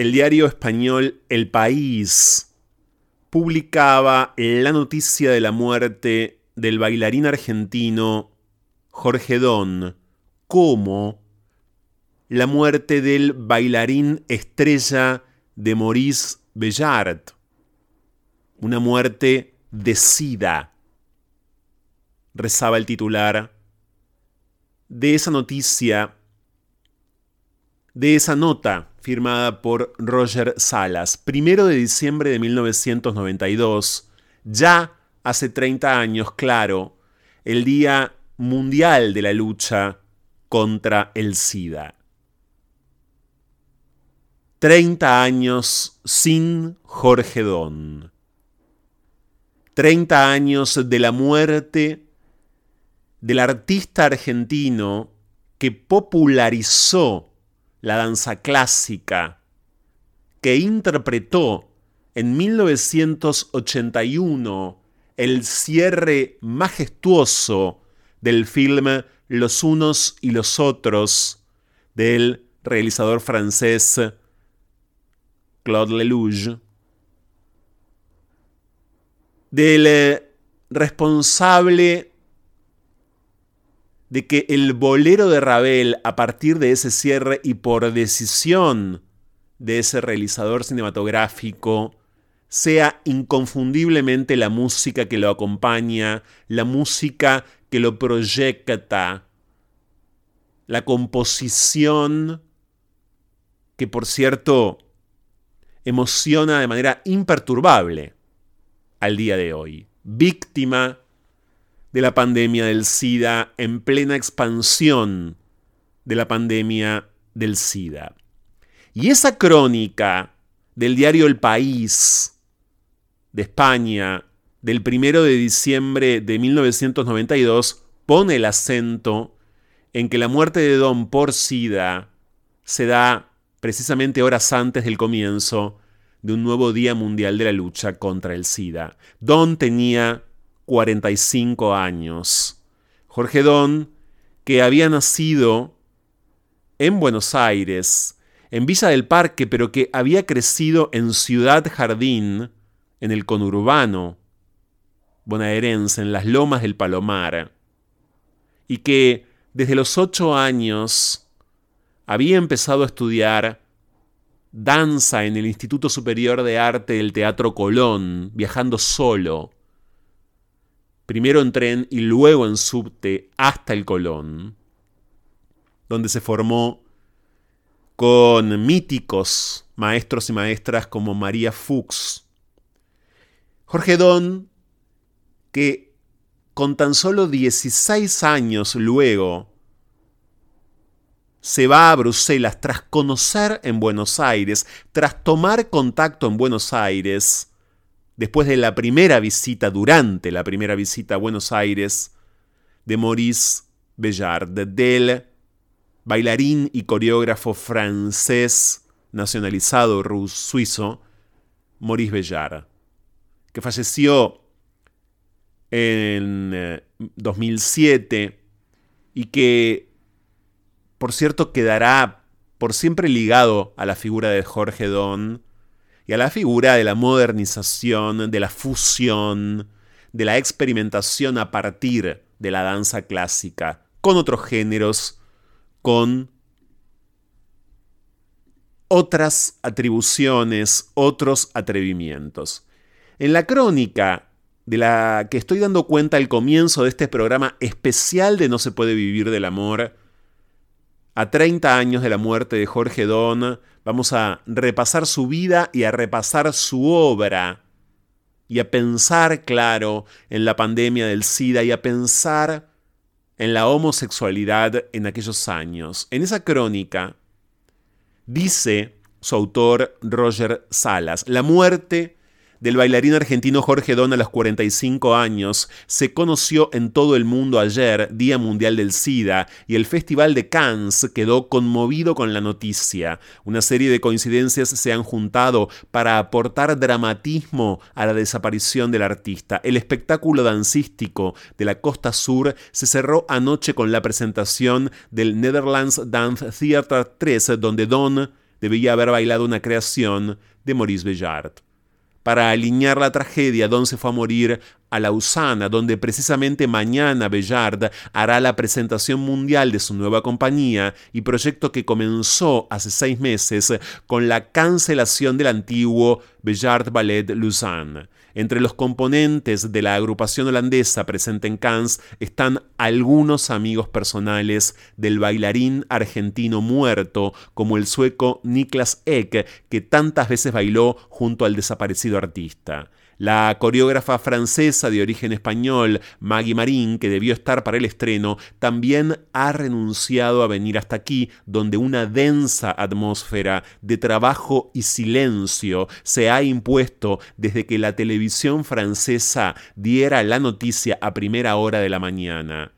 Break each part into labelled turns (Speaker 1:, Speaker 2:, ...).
Speaker 1: el diario español El País publicaba la noticia de la muerte del bailarín argentino Jorge Don como la muerte del bailarín estrella de Maurice Bellard, una muerte de sida rezaba el titular, de esa noticia, de esa nota firmada por Roger Salas, primero de diciembre de 1992, ya hace 30 años, claro, el Día Mundial de la Lucha contra el SIDA. 30 años sin Jorge Don. 30 años de la muerte del artista argentino que popularizó la danza clásica, que interpretó en 1981 el cierre majestuoso del film Los unos y los otros del realizador francés Claude Lelouch, del responsable de que el bolero de Ravel, a partir de ese cierre y por decisión de ese realizador cinematográfico, sea inconfundiblemente la música que lo acompaña, la música que lo proyecta, la composición que por cierto emociona de manera imperturbable al día de hoy, víctima de la pandemia del SIDA en plena expansión de la pandemia del SIDA. Y esa crónica del diario El País de España del primero de diciembre de 1992 pone el acento en que la muerte de Don por SIDA se da precisamente horas antes del comienzo de un nuevo Día Mundial de la Lucha contra el SIDA. Don tenía 45 años. Jorge Don, que había nacido en Buenos Aires, en Villa del Parque, pero que había crecido en Ciudad Jardín, en el conurbano bonaerense, en las lomas del Palomar, y que desde los ocho años había empezado a estudiar danza en el Instituto Superior de Arte del Teatro Colón, viajando solo, primero en tren y luego en subte hasta el Colón, donde se formó con míticos maestros y maestras como María Fuchs. Jorge Don, que con tan solo 16 años luego se va a Bruselas tras conocer en Buenos Aires, tras tomar contacto en Buenos Aires, después de la primera visita, durante la primera visita a Buenos Aires, de Maurice Bellard, del bailarín y coreógrafo francés nacionalizado ruso, suizo, Maurice Bellard, que falleció en 2007 eh, y que por cierto, quedará por siempre ligado a la figura de Jorge Don y a la figura de la modernización, de la fusión, de la experimentación a partir de la danza clásica con otros géneros, con otras atribuciones, otros atrevimientos. En la crónica de la que estoy dando cuenta al comienzo de este programa especial de No se puede vivir del amor, a 30 años de la muerte de Jorge Don, vamos a repasar su vida y a repasar su obra y a pensar, claro, en la pandemia del SIDA y a pensar en la homosexualidad en aquellos años. En esa crónica dice su autor Roger Salas, la muerte del bailarín argentino Jorge Don a los 45 años se conoció en todo el mundo ayer, Día Mundial del SIDA, y el Festival de Cannes quedó conmovido con la noticia. Una serie de coincidencias se han juntado para aportar dramatismo a la desaparición del artista. El espectáculo dancístico de la costa sur se cerró anoche con la presentación del Netherlands Dance Theatre 3, donde Don debía haber bailado una creación de Maurice Bellard. Para alinear la tragedia, Don se fue a morir a Lausana, donde precisamente mañana Bellard hará la presentación mundial de su nueva compañía y proyecto que comenzó hace seis meses con la cancelación del antiguo Bellard Ballet Lausanne. Entre los componentes de la agrupación holandesa presente en Cannes están algunos amigos personales del bailarín argentino muerto, como el sueco Niklas Ek, que tantas veces bailó junto al desaparecido artista. La coreógrafa francesa de origen español, Maggie Marín, que debió estar para el estreno, también ha renunciado a venir hasta aquí, donde una densa atmósfera de trabajo y silencio se ha impuesto desde que la televisión francesa diera la noticia a primera hora de la mañana.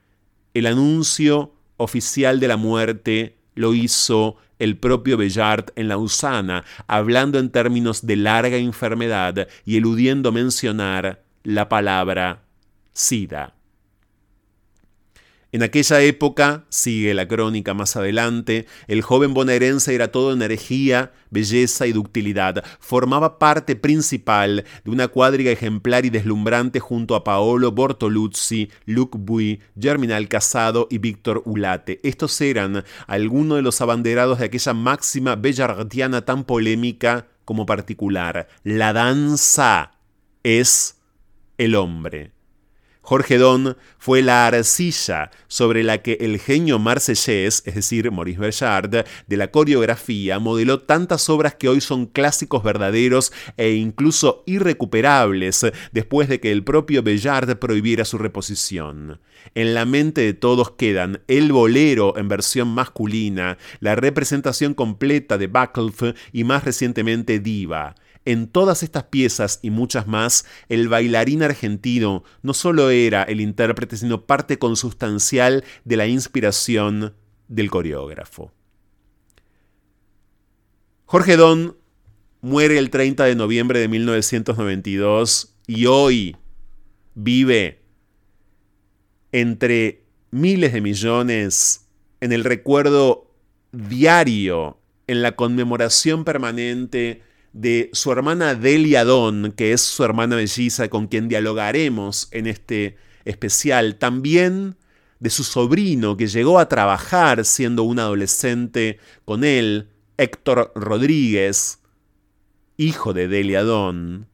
Speaker 1: El anuncio oficial de la muerte lo hizo el propio Bellart en Lausana, hablando en términos de larga enfermedad y eludiendo mencionar la palabra SIDA. En aquella época, sigue la crónica más adelante, el joven bonaerense era todo energía, belleza y ductilidad. Formaba parte principal de una cuadriga ejemplar y deslumbrante junto a Paolo Bortoluzzi, Luc Bui, Germinal Casado y Víctor Ulate. Estos eran algunos de los abanderados de aquella máxima bellardiana tan polémica como particular. La danza es el hombre. Jorge Don fue la arcilla sobre la que el genio marsellés, es decir, Maurice Bellard, de la coreografía, modeló tantas obras que hoy son clásicos verdaderos e incluso irrecuperables después de que el propio Bellard prohibiera su reposición. En la mente de todos quedan el bolero en versión masculina, la representación completa de Backlf y más recientemente Diva. En todas estas piezas y muchas más, el bailarín argentino no solo era el intérprete, sino parte consustancial de la inspiración del coreógrafo. Jorge Don muere el 30 de noviembre de 1992 y hoy vive entre miles de millones en el recuerdo diario, en la conmemoración permanente de su hermana Delia Don, que es su hermana melliza con quien dialogaremos en este especial, también de su sobrino que llegó a trabajar siendo un adolescente con él, Héctor Rodríguez, hijo de Delia Don.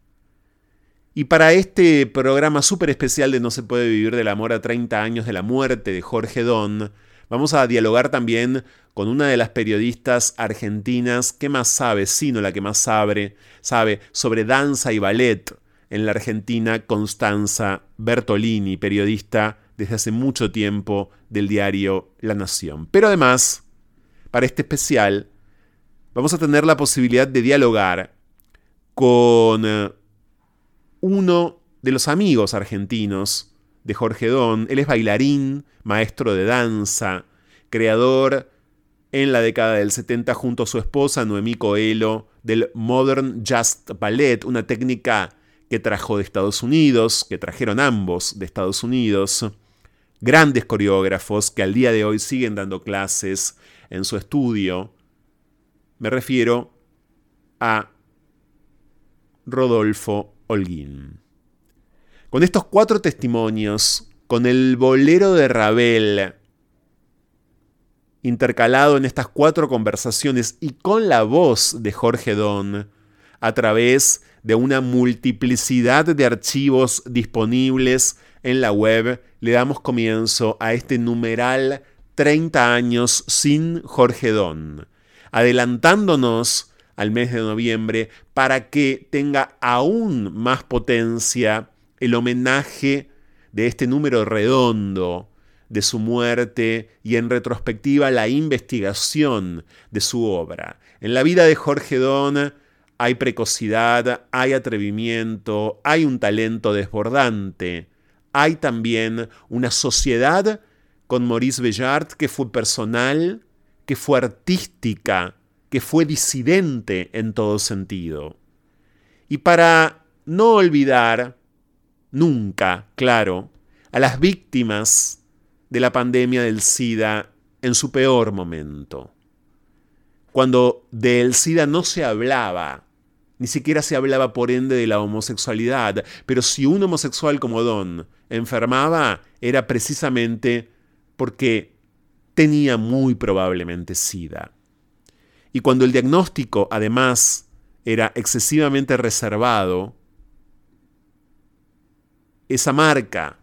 Speaker 1: Y para este programa súper especial de No se puede vivir del amor a 30 años de la muerte de Jorge Don, Vamos a dialogar también con una de las periodistas argentinas que más sabe, sino la que más sabe, sabe sobre danza y ballet en la Argentina, Constanza Bertolini, periodista desde hace mucho tiempo del diario La Nación. Pero además, para este especial, vamos a tener la posibilidad de dialogar con eh, uno de los amigos argentinos de Jorge Don. Él es bailarín, maestro de danza, creador en la década del 70 junto a su esposa Noemí Coelho del Modern Just Ballet, una técnica que trajo de Estados Unidos, que trajeron ambos de Estados Unidos, grandes coreógrafos que al día de hoy siguen dando clases en su estudio. Me refiero a Rodolfo Holguín. Con estos cuatro testimonios, con el bolero de Ravel intercalado en estas cuatro conversaciones y con la voz de Jorge Don, a través de una multiplicidad de archivos disponibles en la web, le damos comienzo a este numeral 30 años sin Jorge Don, adelantándonos al mes de noviembre para que tenga aún más potencia el homenaje de este número redondo de su muerte y en retrospectiva la investigación de su obra. En la vida de Jorge Don hay precocidad, hay atrevimiento, hay un talento desbordante, hay también una sociedad con Maurice Bellart que fue personal, que fue artística, que fue disidente en todo sentido. Y para no olvidar nunca, claro, a las víctimas de la pandemia del SIDA en su peor momento. Cuando del SIDA no se hablaba, ni siquiera se hablaba por ende de la homosexualidad, pero si un homosexual como Don enfermaba, era precisamente porque tenía muy probablemente SIDA. Y cuando el diagnóstico, además, era excesivamente reservado, esa marca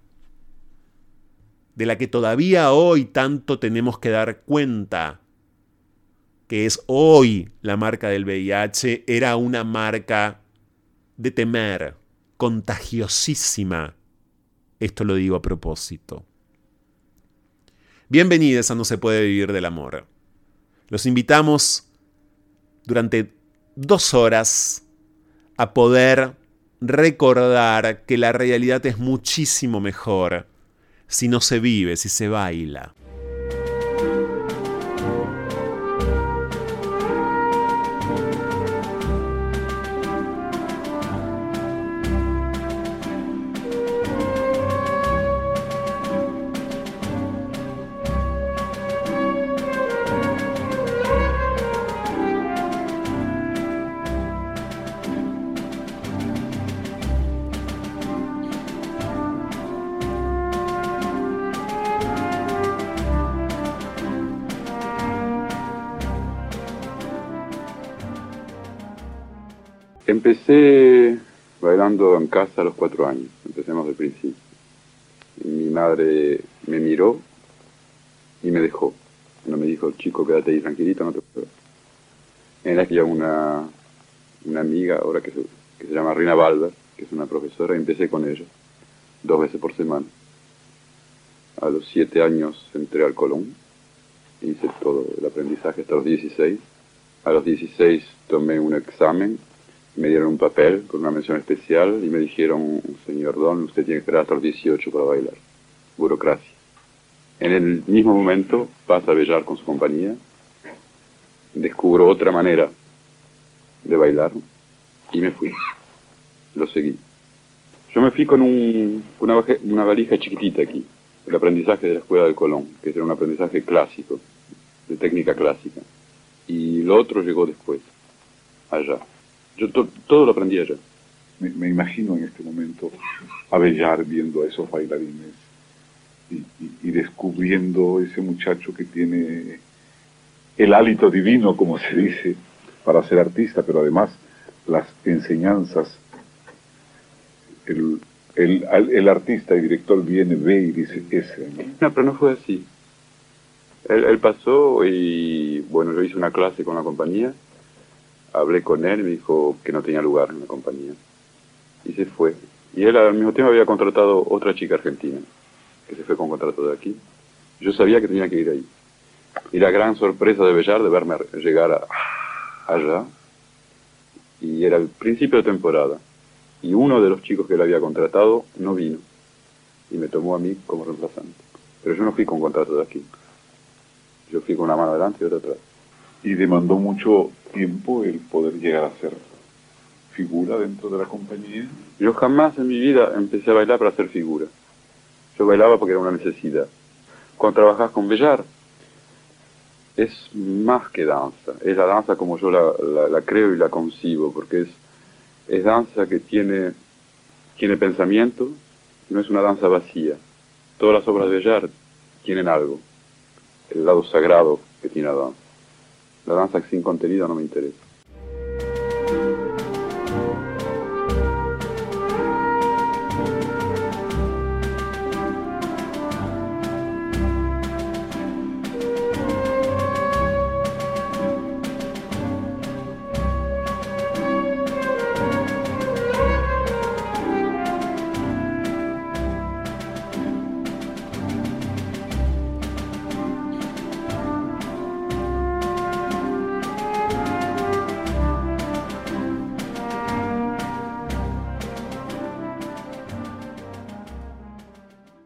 Speaker 1: de la que todavía hoy tanto tenemos que dar cuenta, que es hoy la marca del VIH, era una marca de temer, contagiosísima. Esto lo digo a propósito. Bienvenidos a No se puede vivir del amor. Los invitamos durante dos horas a poder recordar que la realidad es muchísimo mejor si no se vive, si se baila.
Speaker 2: Bailando en casa a los cuatro años, empecemos del principio. Mi madre me miró y me dejó. No me dijo, chico, quédate ahí tranquilito, no te puedo. En aquella una, una amiga ahora que se, que se llama Rina Balber, que es una profesora, empecé con ella, dos veces por semana. A los siete años entré al Colón, hice todo el aprendizaje hasta los 16. A los 16 tomé un examen me dieron un papel con una mención especial y me dijeron, señor Don, usted tiene que esperar hasta los 18 para bailar. Burocracia. En el mismo momento pasa a bellar con su compañía, descubro otra manera de bailar y me fui. Lo seguí. Yo me fui con un, una, valija chiquitita aquí, el aprendizaje de la Escuela del Colón, que era un aprendizaje clásico, de técnica clásica. Y lo otro llegó después, allá. Yo todo lo aprendí allá.
Speaker 3: Me, imagino en este momento a Bellar viendo a esos bailarines y, descubriendo ese muchacho que tiene el hálito divino, como se dice, para ser artista, pero además las enseñanzas. El, el, artista, el director viene, ve y dice, ese.
Speaker 2: ¿no? pero no fue así. Él, él pasó y, bueno, yo hice una clase con la compañía hablé con él me dijo que no tenía lugar en la compañía. Y se fue. Y él al mismo tiempo había contratado otra chica argentina, que se fue con contrato de aquí. Yo sabía que tenía que ir ahí. Y la gran sorpresa de Bellar de verme llegar allá, y era el principio de temporada, y uno de los chicos que él había contratado no vino, y me tomó a mí como reemplazante. Pero yo no fui con contrato de aquí. Yo fui con una mano adelante y otra atrás
Speaker 3: y demandó mucho tiempo el poder llegar a ser figura dentro de la compañía.
Speaker 2: Yo jamás en mi vida empecé a bailar para hacer figura. Yo bailaba porque era una necesidad. Cuando trabajas con Bellar, es más que danza. Es la danza como yo la, creo y la concibo, porque es, es danza que tiene, tiene pensamiento, no es una danza vacía. Todas las obras de Bellar tienen algo, el lado sagrado que tiene la danza. La danza sin contenido no me interesa.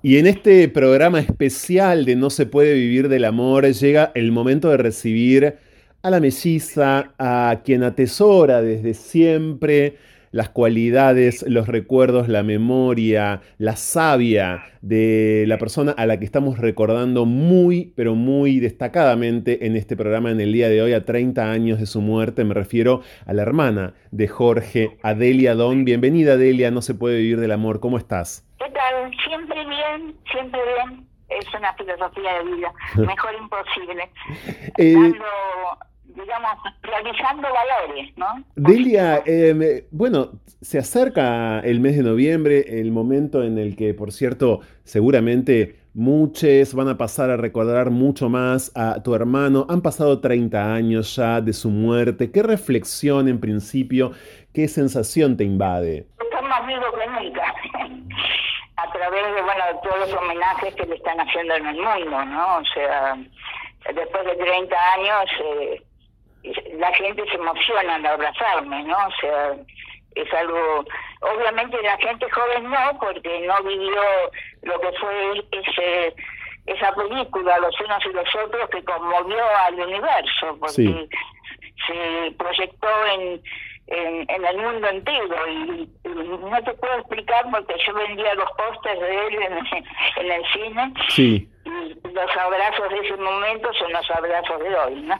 Speaker 1: Y en este programa especial de No se puede vivir del amor llega el momento de recibir a la melliza, a quien atesora desde siempre las cualidades, los recuerdos, la memoria, la savia de la persona a la que estamos recordando muy, pero muy destacadamente en este programa en el día de hoy, a 30 años de su muerte. Me refiero a la hermana de Jorge, Adelia Don. Bienvenida, Adelia, no se puede vivir del amor. ¿Cómo estás?
Speaker 4: ¿Qué tal? Siempre bien, siempre bien. Es una filosofía de vida. Mejor imposible. Eh, digamos, realizando valores, ¿no?
Speaker 1: Delia, em, bueno, se acerca el mes de noviembre, el momento en el que, por cierto, seguramente muchos van a pasar a recordar mucho más a tu hermano. Han pasado 30 años ya de su muerte. ¿Qué reflexión en principio, qué sensación te invade?
Speaker 4: Están más vivos que nunca. a través de, bueno, todos los homenajes que le están haciendo en el mundo, ¿no? O sea, después de 30 años... Eh, la gente se emociona al abrazarme, ¿no? O sea, es algo, obviamente la gente joven no, porque no vivió lo que fue ese esa película, Los unos y los otros, que conmovió al universo, porque se proyectó en, en, el mundo entero y, no te puedo explicar porque yo vendía los pósters de él en, en el cine. Sí los abrazos de ese momento son los abrazos de hoy, ¿no?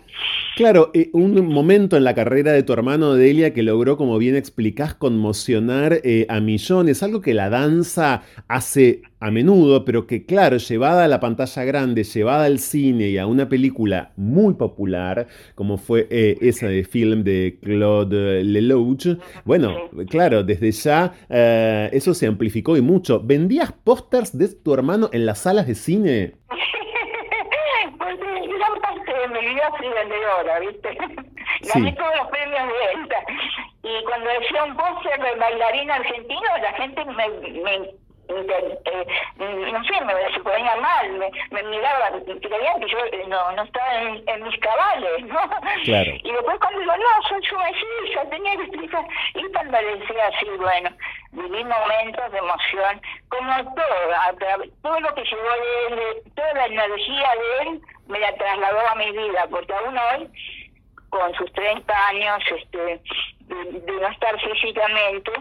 Speaker 1: Claro, eh, un momento en la carrera de tu hermano Delia que logró, como bien explicás, conmocionar eh, a millones, algo que la danza hace a menudo, pero que claro, llevada a la pantalla grande, llevada al cine y a una película muy popular, como fue eh, esa de film de Claude Lelouch, bueno, claro, desde ya eso se amplificó y mucho. ¿Vendías pósters de tu hermano en las salas de cine?
Speaker 4: mi vida soy vendedora, ¿viste? Gané todos los premios de venta. Y cuando decía un póster de bailarín argentino, la gente me, me eh, no sé, me, se ponía mal, me, me miraban, creían que yo eh, no, no estaba en, mis cabales, ¿no? Claro. Y después cuando digo, no, soy su hija, tenía que explicar. Y cuando decía así, bueno, viví momentos de emoción, como todo, todo lo que llegó de él, toda la energía de él, me la trasladó a mi vida, porque aún hoy, con sus 30 años este, de, no estar físicamente,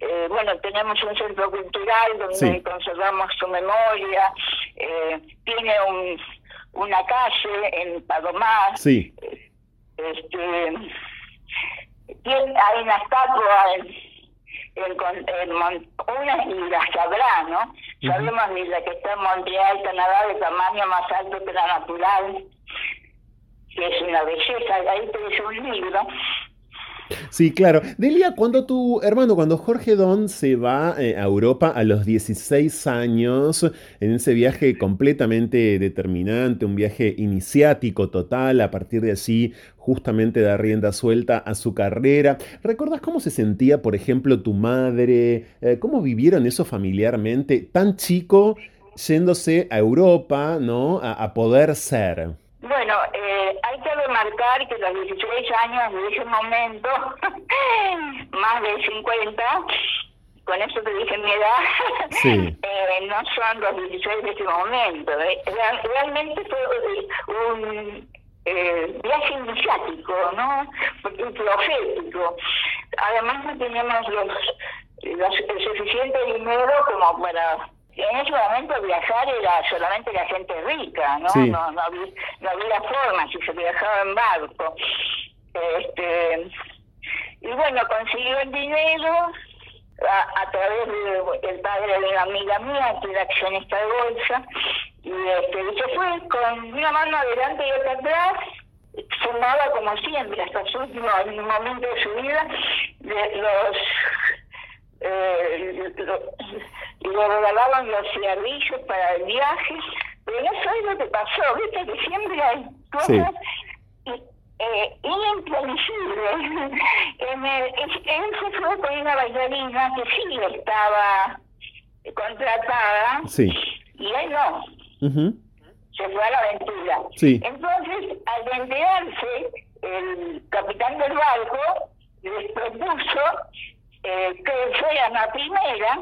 Speaker 4: eh, bueno, tenemos un centro cultural donde conservamos su memoria, eh, tiene un, una calle en Palomar, sí. este, tiene, hay una estatua en, en, una y las habrá, ¿no? Sabemos ni la que está en Montreal, Canadá, de tamaño más alto que la natural, que es una belleza, ahí tenés un libro.
Speaker 1: Sí, claro. Delia, cuando tu hermano, cuando Jorge Don se va eh, a Europa a los 16 años, en ese viaje completamente determinante, un viaje iniciático total, a partir de allí justamente da rienda suelta a su carrera. ¿Recuerdas cómo se sentía, por ejemplo, tu madre? Eh, ¿Cómo vivieron eso familiarmente? Tan chico yéndose a Europa, ¿no? A, poder ser.
Speaker 4: Bueno, eh, hay que remarcar que los 16 años de ese momento, más de 50, con eso te dije mi edad, eh, no son los 16 de ese momento. Realmente fue un eh, viaje iniciático, ¿no? Profético. Además no teníamos los, el suficiente dinero como para en ese momento viajar era solamente la gente rica, ¿no? No, no, había, no había forma si se viajaba en barco. Este, y bueno, consiguió el dinero a, través del padre de una amiga mía, que era accionista de bolsa, y, este, y se fue con una mano adelante y otra atrás, fumaba como siempre, hasta su último momento de su vida, de los eh, y le regalaban los cigarrillos para el viaje, pero no sabes lo que pasó, viste que siempre hay cosas eh, imprevisibles. él se fue con una bailarina que sí estaba contratada y él no. Se fue a la aventura. Entonces, al enterarse, el capitán del barco les propuso eh, que fueran la primera.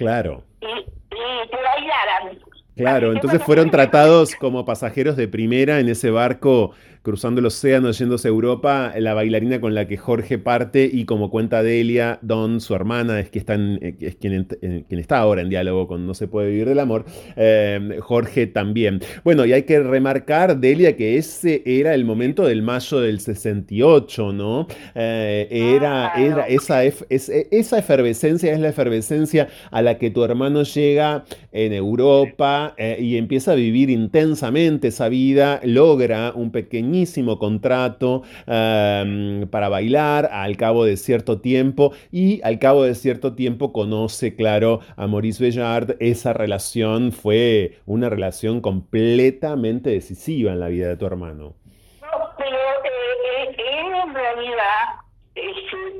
Speaker 1: Claro.
Speaker 4: Y, y que bailaran.
Speaker 1: Claro, entonces fueron tratados como pasajeros de primera en ese barco cruzando el océano, yéndose a Europa, la bailarina con la que Jorge parte y como cuenta Delia, Don, su hermana, es, que están, eh, es quien, eh, quien está ahora en diálogo con No se puede vivir del amor, eh, Jorge también. Bueno, y hay que remarcar, Delia, que ese era el momento del mayo del 68, ¿no? era, era esa, esa efervescencia es la efervescencia a la que tu hermano llega en Europa y empieza a vivir intensamente esa vida, logra un pequeño contrato em, para bailar al cabo de cierto tiempo y al cabo de cierto tiempo conoce, claro, a Maurice Bellard. Esa relación fue una relación completamente decisiva en la vida de tu hermano.
Speaker 4: No, pero eh, eh, en realidad, eh,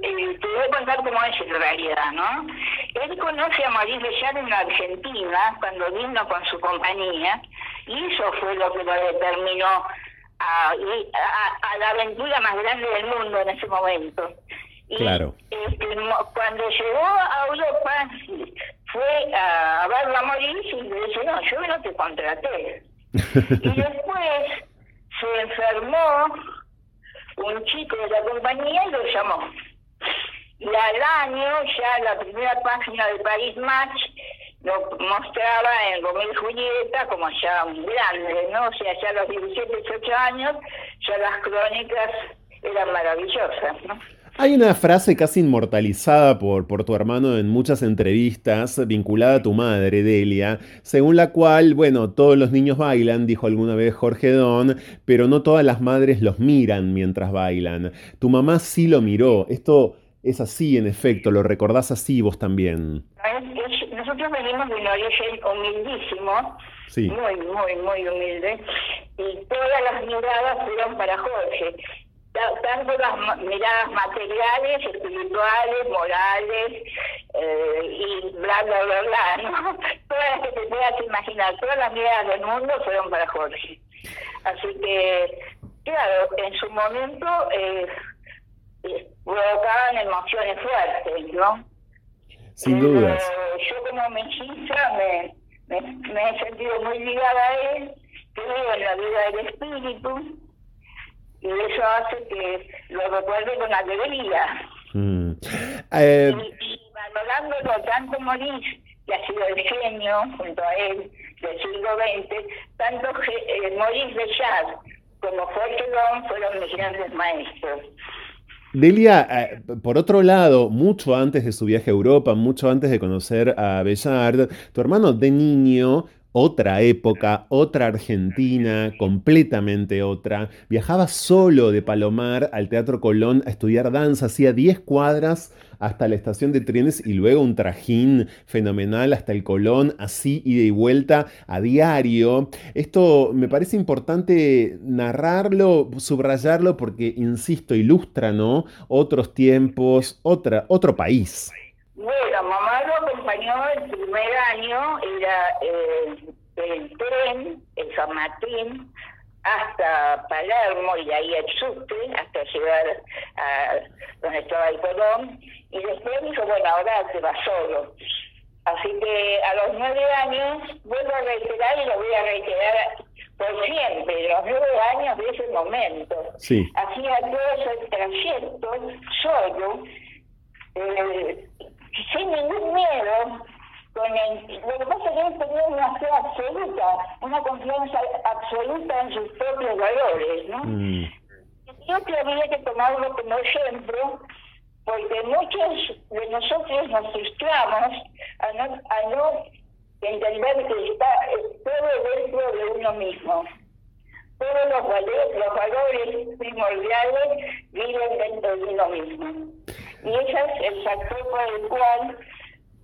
Speaker 4: te voy a contar cómo es en realidad, ¿no? Él conoce a Maurice Bellard en Argentina cuando vino con su compañía y eso fue lo que lo determinó a, a, la aventura más grande del mundo en ese momento.
Speaker 1: claro.
Speaker 4: Este, cuando llegó a Europa, fue a, verla morir y le dice, no, yo no te contraté. y después se enfermó un chico de la compañía y lo llamó. Y al año, ya la primera página de Paris Match lo mostraba en Romeo y Julieta como ya un grande, ¿no? O sea, ya a los 17, 18 años, ya las crónicas eran maravillosas, ¿no?
Speaker 1: Hay una frase casi inmortalizada por, por tu hermano en muchas entrevistas vinculada a tu madre, Delia, según la cual, bueno, todos los niños bailan, dijo alguna vez Jorge Don, pero no todas las madres los miran mientras bailan. Tu mamá sí lo miró. Esto es así, en efecto, lo recordás así vos también.
Speaker 4: Nosotros venimos de un origen humildísimo, muy, muy, muy humilde, y todas las miradas fueron para Jorge tanto las miradas materiales, espirituales, morales eh, y bla, bla, bla, bla, ¿no? Todas las que te puedas imaginar, todas las miradas del mundo fueron para Jorge. Así que, claro, en su momento eh, eh provocaban emociones fuertes, ¿no?
Speaker 1: Sin dudas.
Speaker 4: yo como mechiza me, me, me he sentido muy ligada a él, creo en la vida del espíritu, y eso hace que lo recuerde con alegría. Mm. Eh, y, valorándolo tanto Morís, que ha sido el genio junto a él del siglo XX, tanto eh, Maurice Bechard como Jorge Long fueron mis grandes maestros.
Speaker 1: Delia, eh, por otro lado, mucho antes de su viaje a Europa, mucho antes de conocer a Bellard, tu hermano de niño otra época, otra Argentina, completamente otra. Viajaba solo de Palomar al Teatro Colón a estudiar danza, hacía 10 cuadras hasta la estación de trenes y luego un trajín fenomenal hasta el Colón, así ida y vuelta a diario. Esto me parece importante narrarlo, subrayarlo porque, insisto, ilustra, ¿no? Otros tiempos, otra, otro país.
Speaker 4: Bueno, mamá lo acompañó el primer año, era eh, el tren, el San Martín, hasta Palermo y ahí a Sucre, hasta llegar a donde estaba el Colón, y después dijo, bueno, ahora se va solo. Así que a los nueve años vuelvo a reiterar y lo voy a reiterar por siempre, los nueve años de ese momento. Hacía todo ese trayecto solo, eh, sin ningún miedo, con el, lo que pasa es que él tenía una fe absoluta, una confianza absoluta en sus propios valores, ¿no? Mm. Yo que había que tomarlo como ejemplo, porque muchos de nosotros nos frustramos a no, a no entender que está todo dentro de uno mismo. Todos los valores, los valores primordiales viven dentro de uno mismo. Y ese es el factor por el cual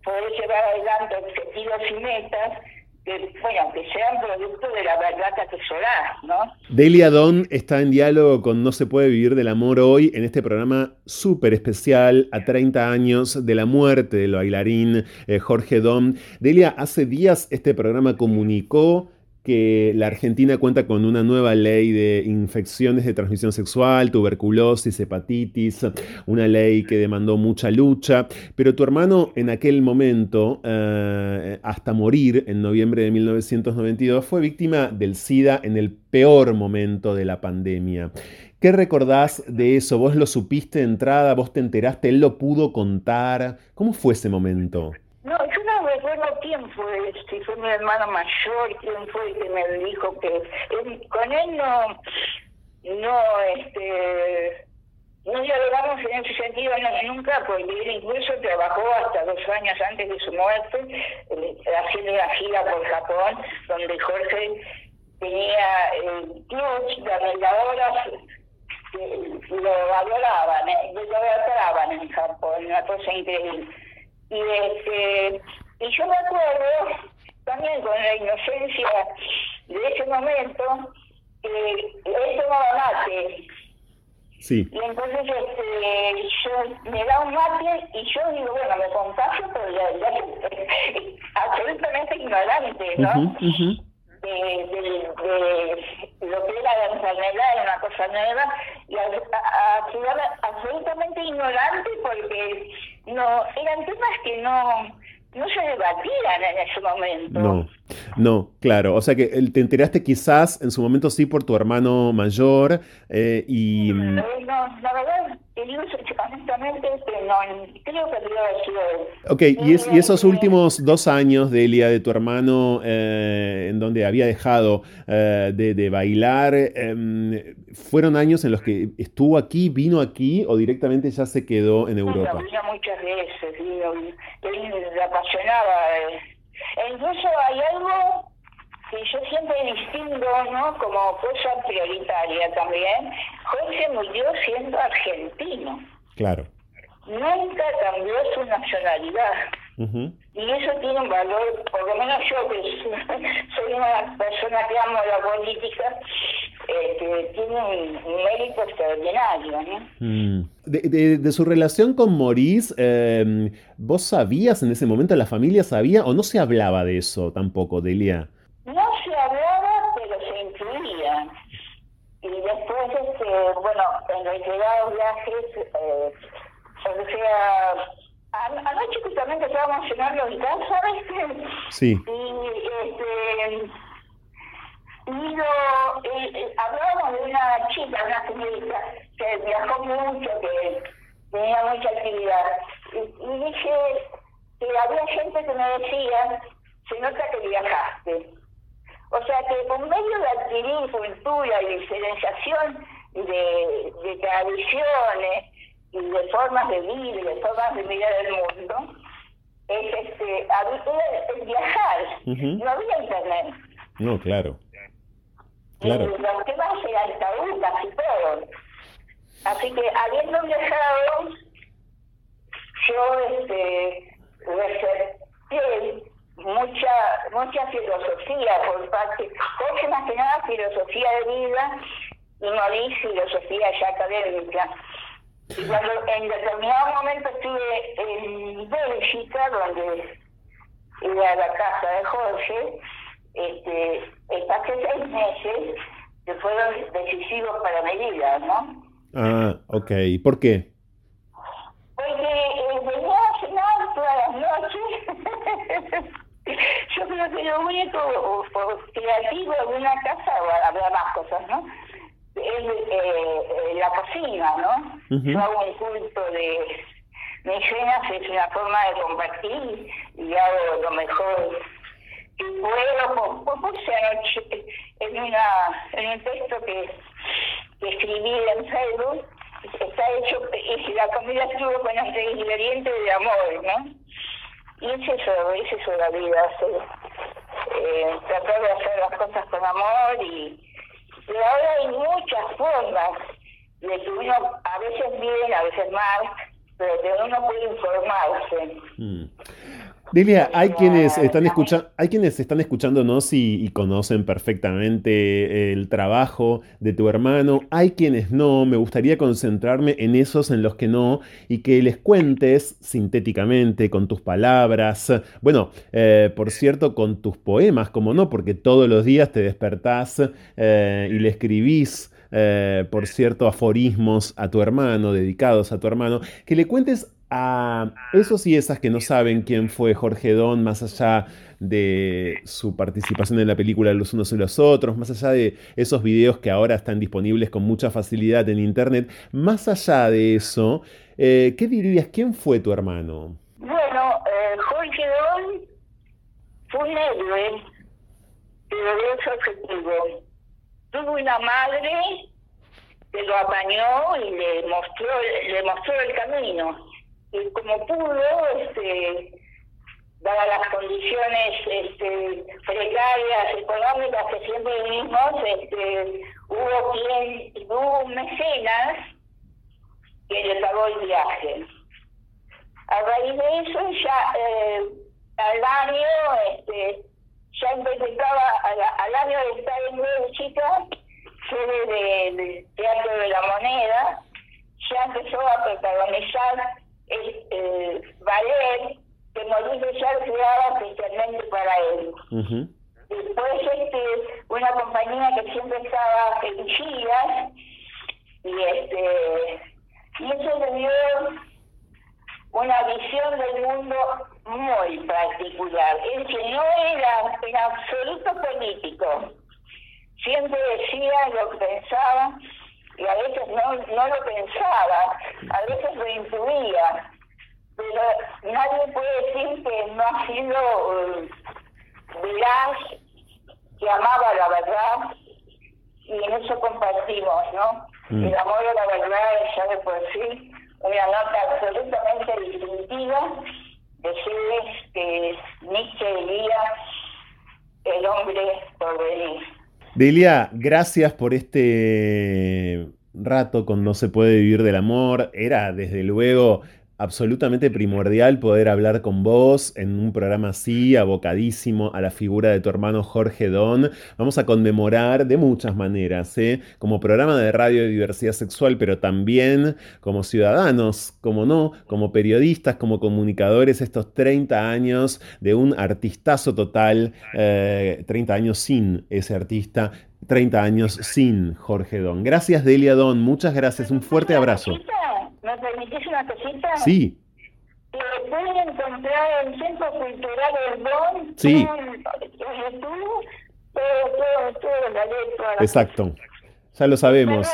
Speaker 4: poder llevar adelante objetivos y metas que, bueno, que sean producto de la verdad atesorada, ¿no?
Speaker 1: Delia Don está en diálogo con No se puede vivir del amor hoy en este programa súper especial a 30 años de la muerte del bailarín eh, Jorge Don. Delia, hace días este programa comunicó que la Argentina cuenta con una nueva ley de infecciones de transmisión sexual, tuberculosis, hepatitis, una ley que demandó mucha lucha, pero tu hermano en aquel momento, eh, hasta morir en noviembre de 1992, fue víctima del SIDA en el peor momento de la pandemia. ¿Qué recordás de eso? ¿Vos lo supiste de entrada? ¿Vos te enteraste? ¿Él lo pudo contar? ¿Cómo fue ese momento?
Speaker 4: No, recuerdo quién fue, si fue mi hermano mayor, quién fue el que me dijo que con él no, no, este, no dialogamos en ese sentido nunca, porque él incluso trabajó hasta dos años antes de su muerte, eh, haciendo una gira por Japón, donde Jorge tenía el club de arregladoras lo valoraban, eh, lo valoraban en Japón, una cosa increíble. Y, este, y yo me acuerdo, también con la inocencia de ese momento, que él tomaba mate.
Speaker 1: Sí.
Speaker 4: Y entonces este, yo me da un mate y yo digo, bueno, me contagio, pero ya, ya absolutamente ignorante, ¿no? De, de, de, lo que era la enfermedad, una cosa nueva, y a, a, absolutamente ignorante porque no eran temas que no no se debatían en ese momento.
Speaker 1: No, no, claro. O sea que te enteraste quizás en su momento sí por tu hermano mayor eh, y...
Speaker 4: No, la verdad, que no, creo que él.
Speaker 1: Ok, y, es, y esos últimos dos años, Delia, de tu hermano, eh, en donde había dejado eh, de, de, bailar, eh, ¿fueron años en los que estuvo aquí, vino aquí o directamente ya se quedó en Europa?
Speaker 4: No, vino muchas veces, él le apasionaba. Eh. E incluso hay algo que yo siempre distingo, ¿no? Como cosa prioritaria también. Jorge murió siendo argentino.
Speaker 1: Claro.
Speaker 4: Nunca cambió su nacionalidad. Y eso tiene un valor, por lo menos yo que soy una persona que amo la política, este, tiene un, mérito extraordinario. ¿no?
Speaker 1: Mm. De, de, su relación con Maurice, eh, ¿vos sabías en ese momento, la familia sabía o no se hablaba de eso tampoco, Delia?
Speaker 4: No se hablaba, pero se incluía. Y este, bueno, en reiterados viajes, eh, o sea, anoche justamente estábamos cenando en casa, ¿viste?
Speaker 1: Sí.
Speaker 4: Y, este, y lo, eh, eh, hablábamos de una chica, una señorita, que viajó mucho, que tenía mucha actividad. Y, y dije que había gente que me decía, se nota que viajaste. O sea que con medio de adquirir cultura y diferenciación de, de tradiciones y de formas de y de formas de mirar el mundo, es este, el viajar. No había internet.
Speaker 1: No, claro. Claro.
Speaker 4: Y los temas eran tabú casi todos. Así que habiendo viajado, yo este, reservé mucha mucha filosofía por parte, Jorge más que nada filosofía de vida y morí filosofía ya académica. Y cuando en determinado momento estuve en Bélgica, donde era la casa de Jorge, este, pasé seis meses que fueron decisivos para mi vida, ¿no?
Speaker 1: Ah, ok. ¿Por qué?
Speaker 4: Porque eh, venía a cenar todas las noches. Yo creo que lo único creativo de una casa, habrá más cosas, ¿no? Es eh, la cocina, ¿no? Yo hago un culto de mis cenas, es una forma de compartir y hago lo mejor que puedo. Pues puse anoche en, una, en un texto que, que escribí en Facebook, está hecho, y la comida estuvo con los ingredientes de amor, ¿no? Y es eso, es eso la vida, eh, tratar de hacer las cosas con amor y, ahora hay muchas formas de que uno a veces bien, a veces mal, pero que uno puede informarse.
Speaker 1: Mm. Delia, hay quienes están escuchando, hay quienes están escuchándonos y, y, conocen perfectamente el trabajo de tu hermano. Hay quienes no. Me gustaría concentrarme en esos en los que no y que les cuentes sintéticamente con tus palabras. Bueno, eh, por cierto, con tus poemas, como no, porque todos los días te despertás eh, y le escribís. Eh, por cierto, aforismos a tu hermano, dedicados a tu hermano, que le cuentes a esos y esas que no saben quién fue Jorge Don, más allá de su participación en la película Los unos y los otros, más allá de esos videos que ahora están disponibles con mucha facilidad en internet, más allá de eso, eh, ¿qué dirías? ¿Quién fue tu hermano?
Speaker 4: Bueno, eh, Jorge Don fue un héroe, pero de su objetivo. Tuvo una madre que lo apañó y le mostró, le mostró el camino y como pudo, este, dadas las condiciones este, precarias económicas que siempre vivimos, este, hubo quien, hubo mecenas que le pagó el viaje. A raíz de eso, ya eh, al año, este, ya empezaba, al, año de estar en Bélgica, sede del Teatro de la Moneda, ya empezó a protagonizar el, el ballet que Mauricio ya creaba especialmente para él. Después este, una compañía que siempre estaba en giras Y, este, y eso le dio una visión del mundo muy particular. Él que no era en absoluto político, siempre decía lo que pensaba y a veces no, no lo pensaba, a veces lo intuía, pero nadie puede decir que no ha sido uh, veraz, que amaba la verdad y en eso compartimos, ¿no? Mm. El amor a la verdad es ya de por sí una nota absolutamente distintiva de seres que Nietzsche diría el hombre por venir.
Speaker 1: Delia, gracias por este rato con No se puede vivir del amor. Era desde luego absolutamente primordial poder hablar con vos en un programa así, abocadísimo a la figura de tu hermano Jorge Don. Vamos a conmemorar de muchas maneras, ¿eh? como programa de radio de diversidad sexual, pero también como ciudadanos, como no, como periodistas, como comunicadores, estos 30 años de un artistazo total, 30 eh, años sin ese artista. 30 años sin Jorge Don. Gracias Delia Don, muchas gracias, un fuerte abrazo.
Speaker 4: ¿Me permitís una cosita?
Speaker 1: Sí.
Speaker 4: Lo pueden encontrar en Centro Cultural Don.
Speaker 1: Sí.
Speaker 4: En YouTube, todo, todo, todo la letra.
Speaker 1: Exacto. Ya lo sabemos. ¿eh?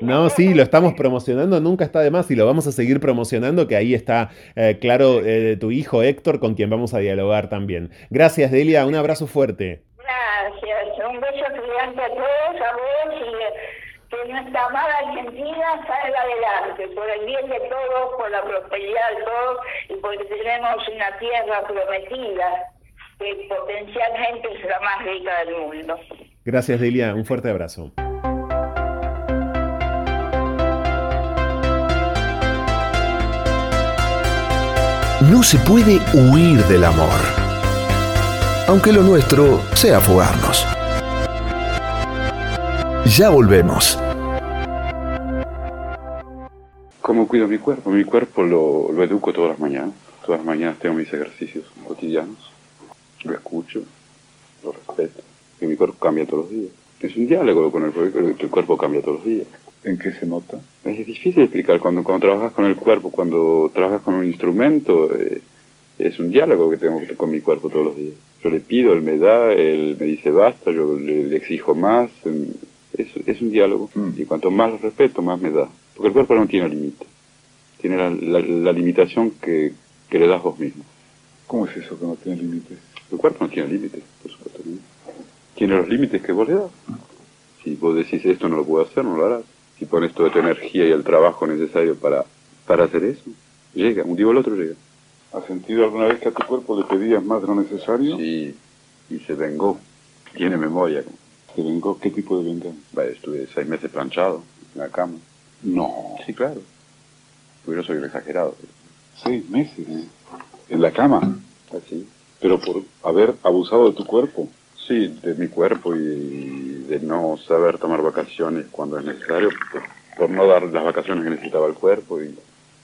Speaker 1: No, sí, lo estamos promocionando, nunca está de más y lo vamos a seguir promocionando, que ahí está, eh, claro, eh, tu hijo Héctor, con quien vamos a dialogar también. Gracias, Delia, un abrazo fuerte.
Speaker 4: Gracias, un beso gigante a todos, a vos y que nuestra amada Argentina salga adelante, por el bien de todos, por la prosperidad de todos y porque tenemos una tierra prometida que potencialmente es la más rica del mundo.
Speaker 1: Gracias, Delia. Un fuerte abrazo.
Speaker 5: No se puede huir del amor, aunque lo nuestro sea fugarnos. Ya volvemos.
Speaker 2: ¿Cómo cuido mi cuerpo? Mi cuerpo lo, lo educo todas las mañanas. Todas las mañanas tengo mis ejercicios cotidianos. Lo escucho, lo respeto. Y mi cuerpo cambia todos los días. Es un diálogo con el cuerpo, el cuerpo cambia todos los días.
Speaker 3: ¿En qué se nota?
Speaker 2: Es difícil explicar. Cuando, cuando trabajas con el cuerpo, cuando trabajas con un instrumento, eh, es un diálogo que tengo con mi cuerpo todos los días. Yo le pido, él me da, él me dice basta, yo le, exijo más es, un diálogo mm. y cuanto más lo respeto, más me da. Porque el cuerpo no tiene límite, tiene la, limitación que, le das vos mismo.
Speaker 3: ¿Cómo es eso que no tiene límites?
Speaker 2: El cuerpo no tiene límites, por supuesto. Tiene los límites que vos le das. Si vos decís esto no lo puedo hacer, no lo harás. Si pones toda tu energía y el trabajo necesario para, para hacer eso, llega, un día o el otro llega.
Speaker 3: ¿Has sentido alguna vez que a tu cuerpo le pedías más de lo necesario?
Speaker 2: Sí, y se vengó. Tiene memoria.
Speaker 3: ¿Se vengó? ¿Qué tipo de venganza?
Speaker 2: Vale, estuve seis meses planchado en la cama.
Speaker 3: No.
Speaker 2: Sí, claro. Pues yo soy un exagerado.
Speaker 3: ¿Seis meses? ¿En la cama?
Speaker 2: Así.
Speaker 3: ¿Pero por haber abusado de tu cuerpo?
Speaker 2: Sí, de mi cuerpo y de no saber tomar vacaciones cuando es necesario, por, no dar las vacaciones que necesitaba el cuerpo. Y,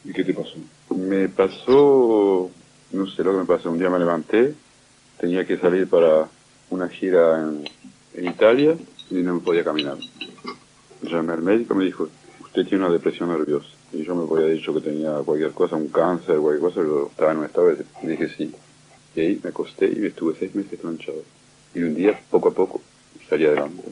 Speaker 3: ¿Y qué te pasó?
Speaker 2: Me pasó, no sé lo que me pasó, un día me levanté, tenía que salir para una gira en, en Italia y no me podía caminar. Llamé al médico y me dijo, usted tiene una depresión nerviosa. Y yo me había dicho que tenía cualquier cosa, un cáncer, cualquier cosa, yo estaba en estado de... Y dije sí. Y ahí me acosté y me estuve seis meses planchado. Y un día, poco a poco, salí adelante.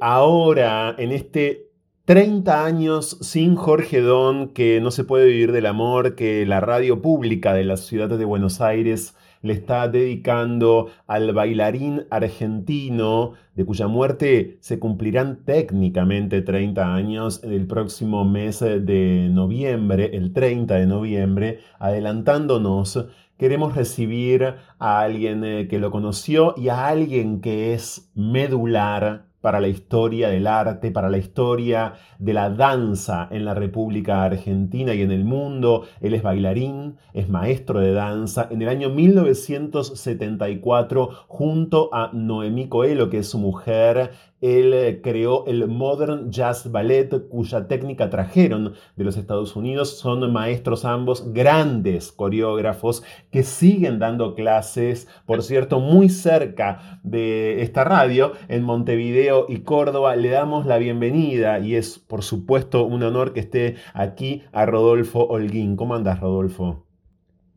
Speaker 1: Ahora, en este 30 años sin Jorge Don, que no se puede vivir del amor, que la radio pública de la ciudad de Buenos Aires le está dedicando al bailarín argentino, de cuya muerte se cumplirán técnicamente 30 años el próximo mes de noviembre, el 30 de noviembre, adelantándonos. Queremos recibir a alguien eh, que lo conoció y a alguien que es medular para la historia del arte, para la historia de la danza en la República Argentina y en el mundo. Él es bailarín, es maestro de danza. En el año 1974, junto a Noemí Coelho, que es su mujer, él eh, creó el Modern Jazz Ballet, cuya técnica trajeron de los Estados Unidos. Son maestros ambos, grandes coreógrafos que siguen dando clases, por cierto, muy cerca de esta radio, en Montevideo y Córdoba. Le damos la bienvenida y es, por supuesto, un honor que esté aquí a Rodolfo Holguín. ¿Cómo andas, Rodolfo?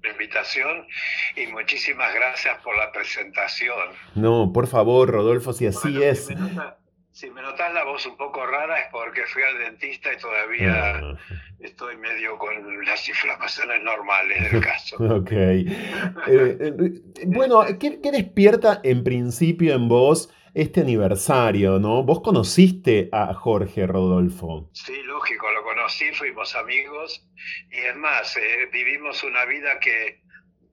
Speaker 6: invitación y muchísimas gracias por la presentación.
Speaker 1: No, por favor, Rodolfo, si así es.
Speaker 6: Si me, notas la voz un poco rara es porque fui al dentista y todavía ah. estoy medio con las inflamaciones normales del caso.
Speaker 1: ok. Eh, eh, bueno, ¿qué, ¿qué despierta en principio en vos? este aniversario, ¿no? Vos conociste a Jorge Rodolfo.
Speaker 6: Sí, lógico, lo conocí, fuimos amigos y es más, eh, vivimos una vida que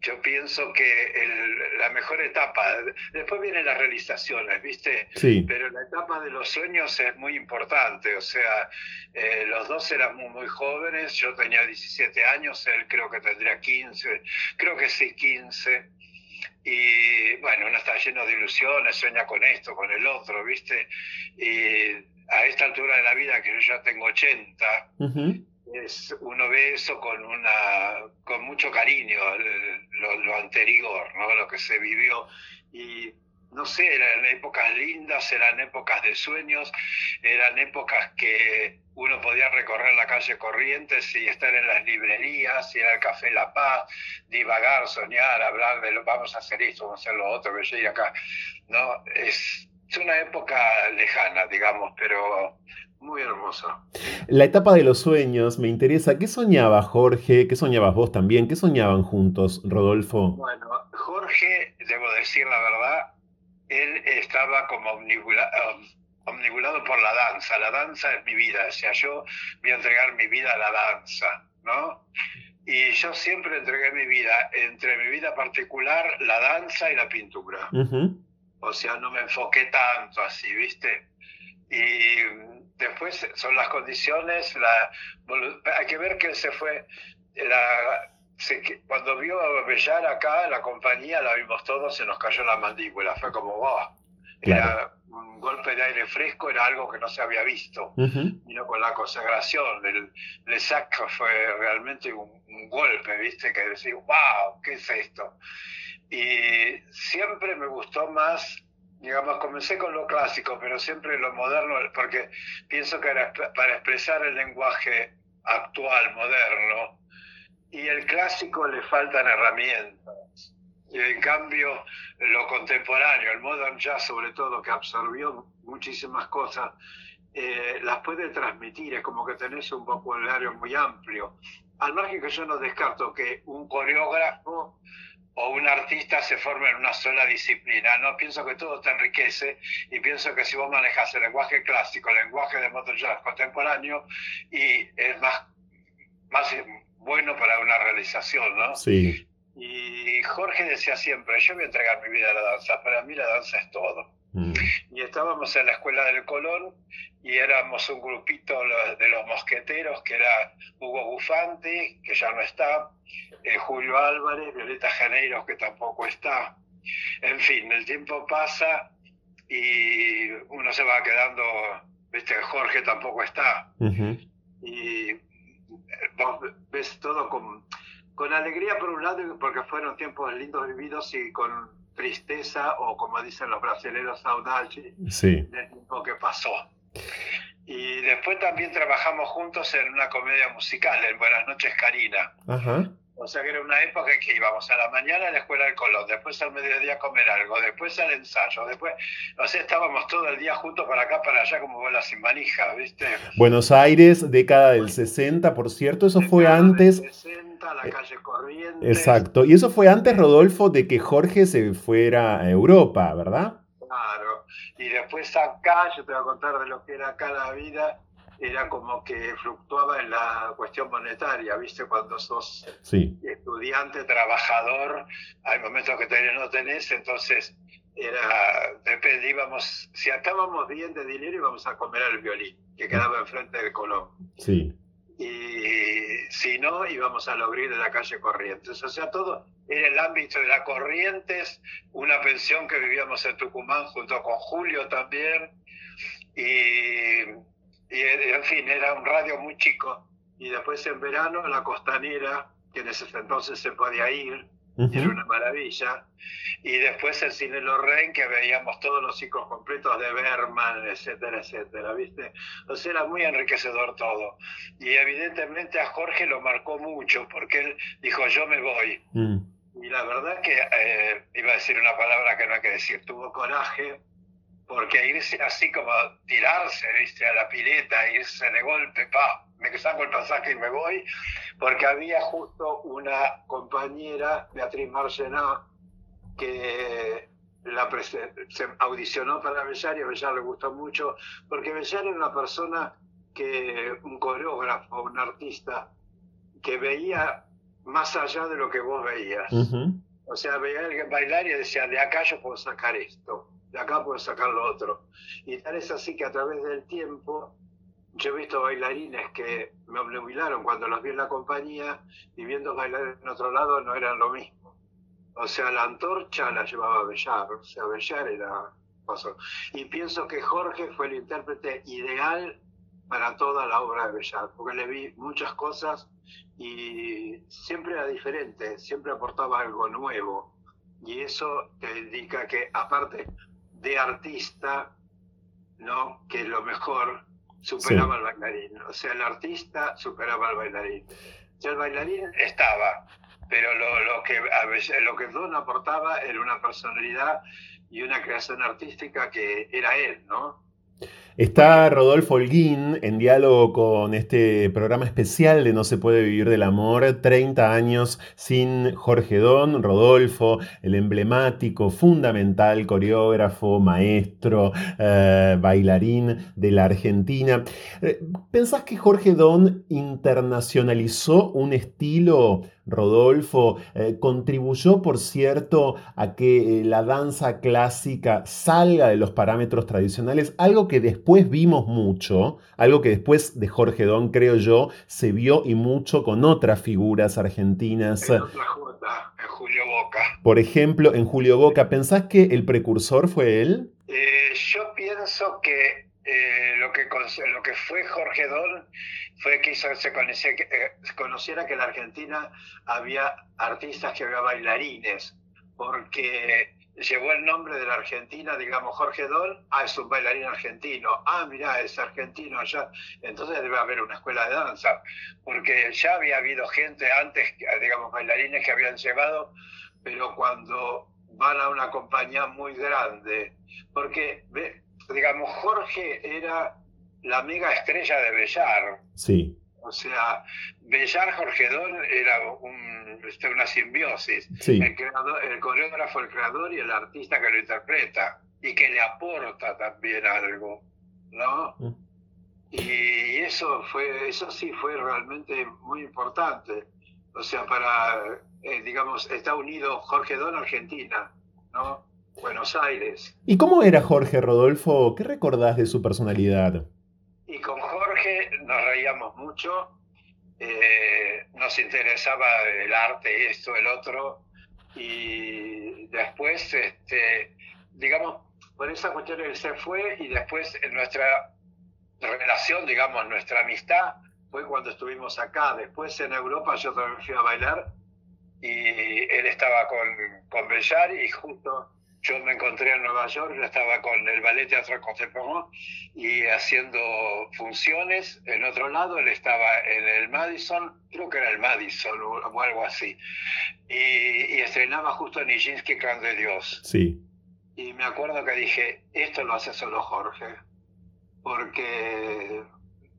Speaker 6: yo pienso que la mejor etapa, después vienen las realizaciones, ¿viste?
Speaker 1: Sí.
Speaker 6: Pero la etapa de los sueños es muy importante, o sea, eh, los dos eran muy, muy jóvenes, yo tenía 17 años, él creo que tendría 15, creo que sí, 15 y bueno, uno está lleno de ilusiones, sueña con esto, con el otro, ¿viste? Y a esta altura de la vida, que yo ya tengo 80, es, uno ve eso con, una, con mucho cariño, lo, lo anterior, ¿no? Lo que se vivió. Y no sé, eran épocas lindas, eran épocas de sueños, eran épocas que uno podía recorrer la calle Corrientes y estar en las librerías, ir al Café La Paz, divagar, soñar, hablar de lo, vamos a hacer esto, vamos a hacer lo otro, ir acá. No, es, es una época lejana, digamos, pero muy hermosa.
Speaker 1: La etapa de los sueños me interesa. ¿Qué soñaba Jorge? ¿Qué soñabas vos también? ¿Qué soñaban juntos, Rodolfo?
Speaker 6: Bueno, Jorge, debo decir la verdad, él estaba como omnibulado, omnibulado por la danza. La danza es mi vida, o sea, yo voy a entregar mi vida a la danza, ¿no? Y yo siempre entregué mi vida, entre mi vida particular, la danza y la pintura. O sea, no me enfoqué tanto así, ¿viste? Y después son las condiciones, la, hay que ver que se fue, la, cuando vio a Bellar acá, la compañía, la vimos todos, se nos cayó la mandíbula. Fue como, wow, era un golpe de aire fresco, era algo que no se había visto. Vino con la consagración. El, el sac fue realmente un, golpe, ¿viste? Que decía, wow, ¿qué es esto? Y siempre me gustó más digamos, comencé con lo clásico, pero siempre lo moderno, porque pienso que era para expresar el lenguaje actual, moderno, y el clásico le faltan herramientas. Y en cambio, lo contemporáneo, el modern jazz sobre todo, que absorbió muchísimas cosas, eh, las puede transmitir, es como que tenés un vocabulario muy amplio. Al margen que yo no descarto que un coreógrafo o un artista se forme en una sola disciplina, no pienso que todo te enriquece y pienso que si vos manejas el lenguaje clásico, el lenguaje de modern jazz contemporáneo y es más, más bueno para una realización, ¿no?
Speaker 1: Sí.
Speaker 6: Y Jorge decía siempre, yo voy a entregar mi vida a la danza, para mí la danza es todo. Mm. Y estábamos en la escuela del Colón y éramos un grupito de los mosqueteros, que era Hugo Bufante, que ya no está, eh, Julio Álvarez, Violeta Janeiros, que tampoco está. En fin, el tiempo pasa y uno se va quedando, viste, Jorge tampoco está. Y vos ves todo con, con alegría por un lado, porque fueron tiempos lindos vividos y con tristeza o como dicen los brasileños, saudade
Speaker 1: sí.
Speaker 6: del tiempo que pasó. Y después también trabajamos juntos en una comedia musical, en Buenas noches Karina. O sea que era una época en que íbamos a la mañana a la escuela del Colón, después al mediodía a comer algo, después al ensayo, después, o sea, estábamos todo el día juntos para acá, para allá, como bolas sin manija, ¿viste?
Speaker 1: Buenos Aires, década del 60, por cierto, eso fue antes.
Speaker 6: 60, la calle Corrientes.
Speaker 1: Exacto, y eso fue antes, Rodolfo, de que Jorge se fuera a Europa, ¿verdad?
Speaker 6: Claro, y después acá, yo te voy a contar de lo que era acá la vida era como que fluctuaba en la cuestión monetaria, ¿viste? Cuando sos estudiante, trabajador, hay momentos que tenés, no tenés, entonces era, depende, íbamos, si estábamos bien de dinero íbamos a comer al violín, que quedaba enfrente del Colón.
Speaker 1: Sí.
Speaker 6: Y si no, íbamos a lograr de la calle Corrientes. O sea, todo era el ámbito de la Corrientes, una pensión que vivíamos en Tucumán junto con Julio también. Y y en fin, era un radio muy chico. Y después en verano la costanera, que en ese entonces se podía ir, era una maravilla. Y después el cine Lorraine, que veíamos todos los ciclos completos de Berman, etcétera, etcétera, ¿viste? Sea, era muy enriquecedor todo. Y evidentemente a Jorge lo marcó mucho, porque él dijo, yo me voy. Mm. Y la verdad que, eh, iba a decir una palabra que no hay que decir, tuvo coraje porque irse así como tirarse, ¿viste? a la pileta, irse de golpe, pa, me saco el pasaje y me voy, porque había justo una compañera, Beatriz Margená, que la se audicionó para Bellar y a Bellar le gustó mucho, porque Bellar era una persona que, un coreógrafo, un artista, que veía más allá de lo que vos veías. O sea, veía a alguien bailar y decía, de acá yo puedo sacar esto de acá puedo sacar lo otro. Y tal es así que a través del tiempo yo he visto bailarines que me obnubilaron cuando los vi en la compañía y viendo bailar en otro lado no eran lo mismo. O sea, la antorcha la llevaba Bellar, o sea, Bellar era... Y pienso que Jorge fue el intérprete ideal para toda la obra de Bellar, porque le vi muchas cosas y siempre era diferente, siempre aportaba algo nuevo. Y eso te indica que, aparte, de artista, ¿no? Que lo mejor superaba al bailarín. O sea, el artista superaba al bailarín. Ya el bailarín estaba, pero lo, lo, que, a veces, lo que Don aportaba era una personalidad y una creación artística que era él, ¿no?
Speaker 1: Está Rodolfo Holguín en diálogo con este programa especial de No se puede vivir del amor, 30 años sin Jorge Don, Rodolfo, el emblemático, fundamental coreógrafo, maestro, eh, bailarín de la Argentina. Eh, ¿Pensás que Jorge Don internacionalizó un estilo Rodolfo, eh, contribuyó, por cierto, a que eh, la danza clásica salga de los parámetros tradicionales, algo que después vimos mucho, algo que después de Jorge Don, creo yo, se vio y mucho con otras figuras argentinas.
Speaker 6: En, Julio Boca.
Speaker 1: Por ejemplo, en Julio Boca, ¿pensás que el precursor fue él?
Speaker 6: Eh, yo pienso que lo, que lo que fue Jorge Don fue que se, eh, conociera que en la Argentina había artistas que había bailarines, porque llevó el nombre de la Argentina, digamos, Jorge Dol, ah, es un bailarín argentino, ah, mira, es argentino allá, entonces debe haber una escuela de danza, porque ya había habido gente antes, digamos, bailarines que habían llevado, pero cuando van a una compañía muy grande, porque, digamos, Jorge era la mega estrella de Bellar.
Speaker 1: Sí.
Speaker 6: O sea, Bellar Jorgedón era un, este, una simbiosis. El, creador, el coreógrafo, el creador y el artista que lo interpreta y que le aporta también algo, ¿no? Mm. Y eso fue, eso sí fue realmente muy importante. O sea, para, eh, digamos, está unido Jorge Don Argentina, ¿no? Buenos Aires.
Speaker 1: ¿Y cómo era Jorge Rodolfo? ¿Qué recordás de su personalidad?
Speaker 6: Y con Jorge nos reíamos mucho, eh, nos interesaba el arte, esto, el otro, y después, este, digamos, por esa cuestión él se fue y después en nuestra relación, digamos, nuestra amistad fue cuando estuvimos acá. Después en Europa yo también fui a bailar y él estaba con, con Bellar y justo yo me encontré en Nueva York, yo estaba con el Ballet Teatro Contemporáneo y haciendo funciones. En otro lado, él estaba en el Madison, creo que era el Madison o, algo así. Y, estrenaba justo Nijinsky, Can de Dios.
Speaker 1: Sí.
Speaker 6: Y me acuerdo que dije, esto lo hace solo Jorge, porque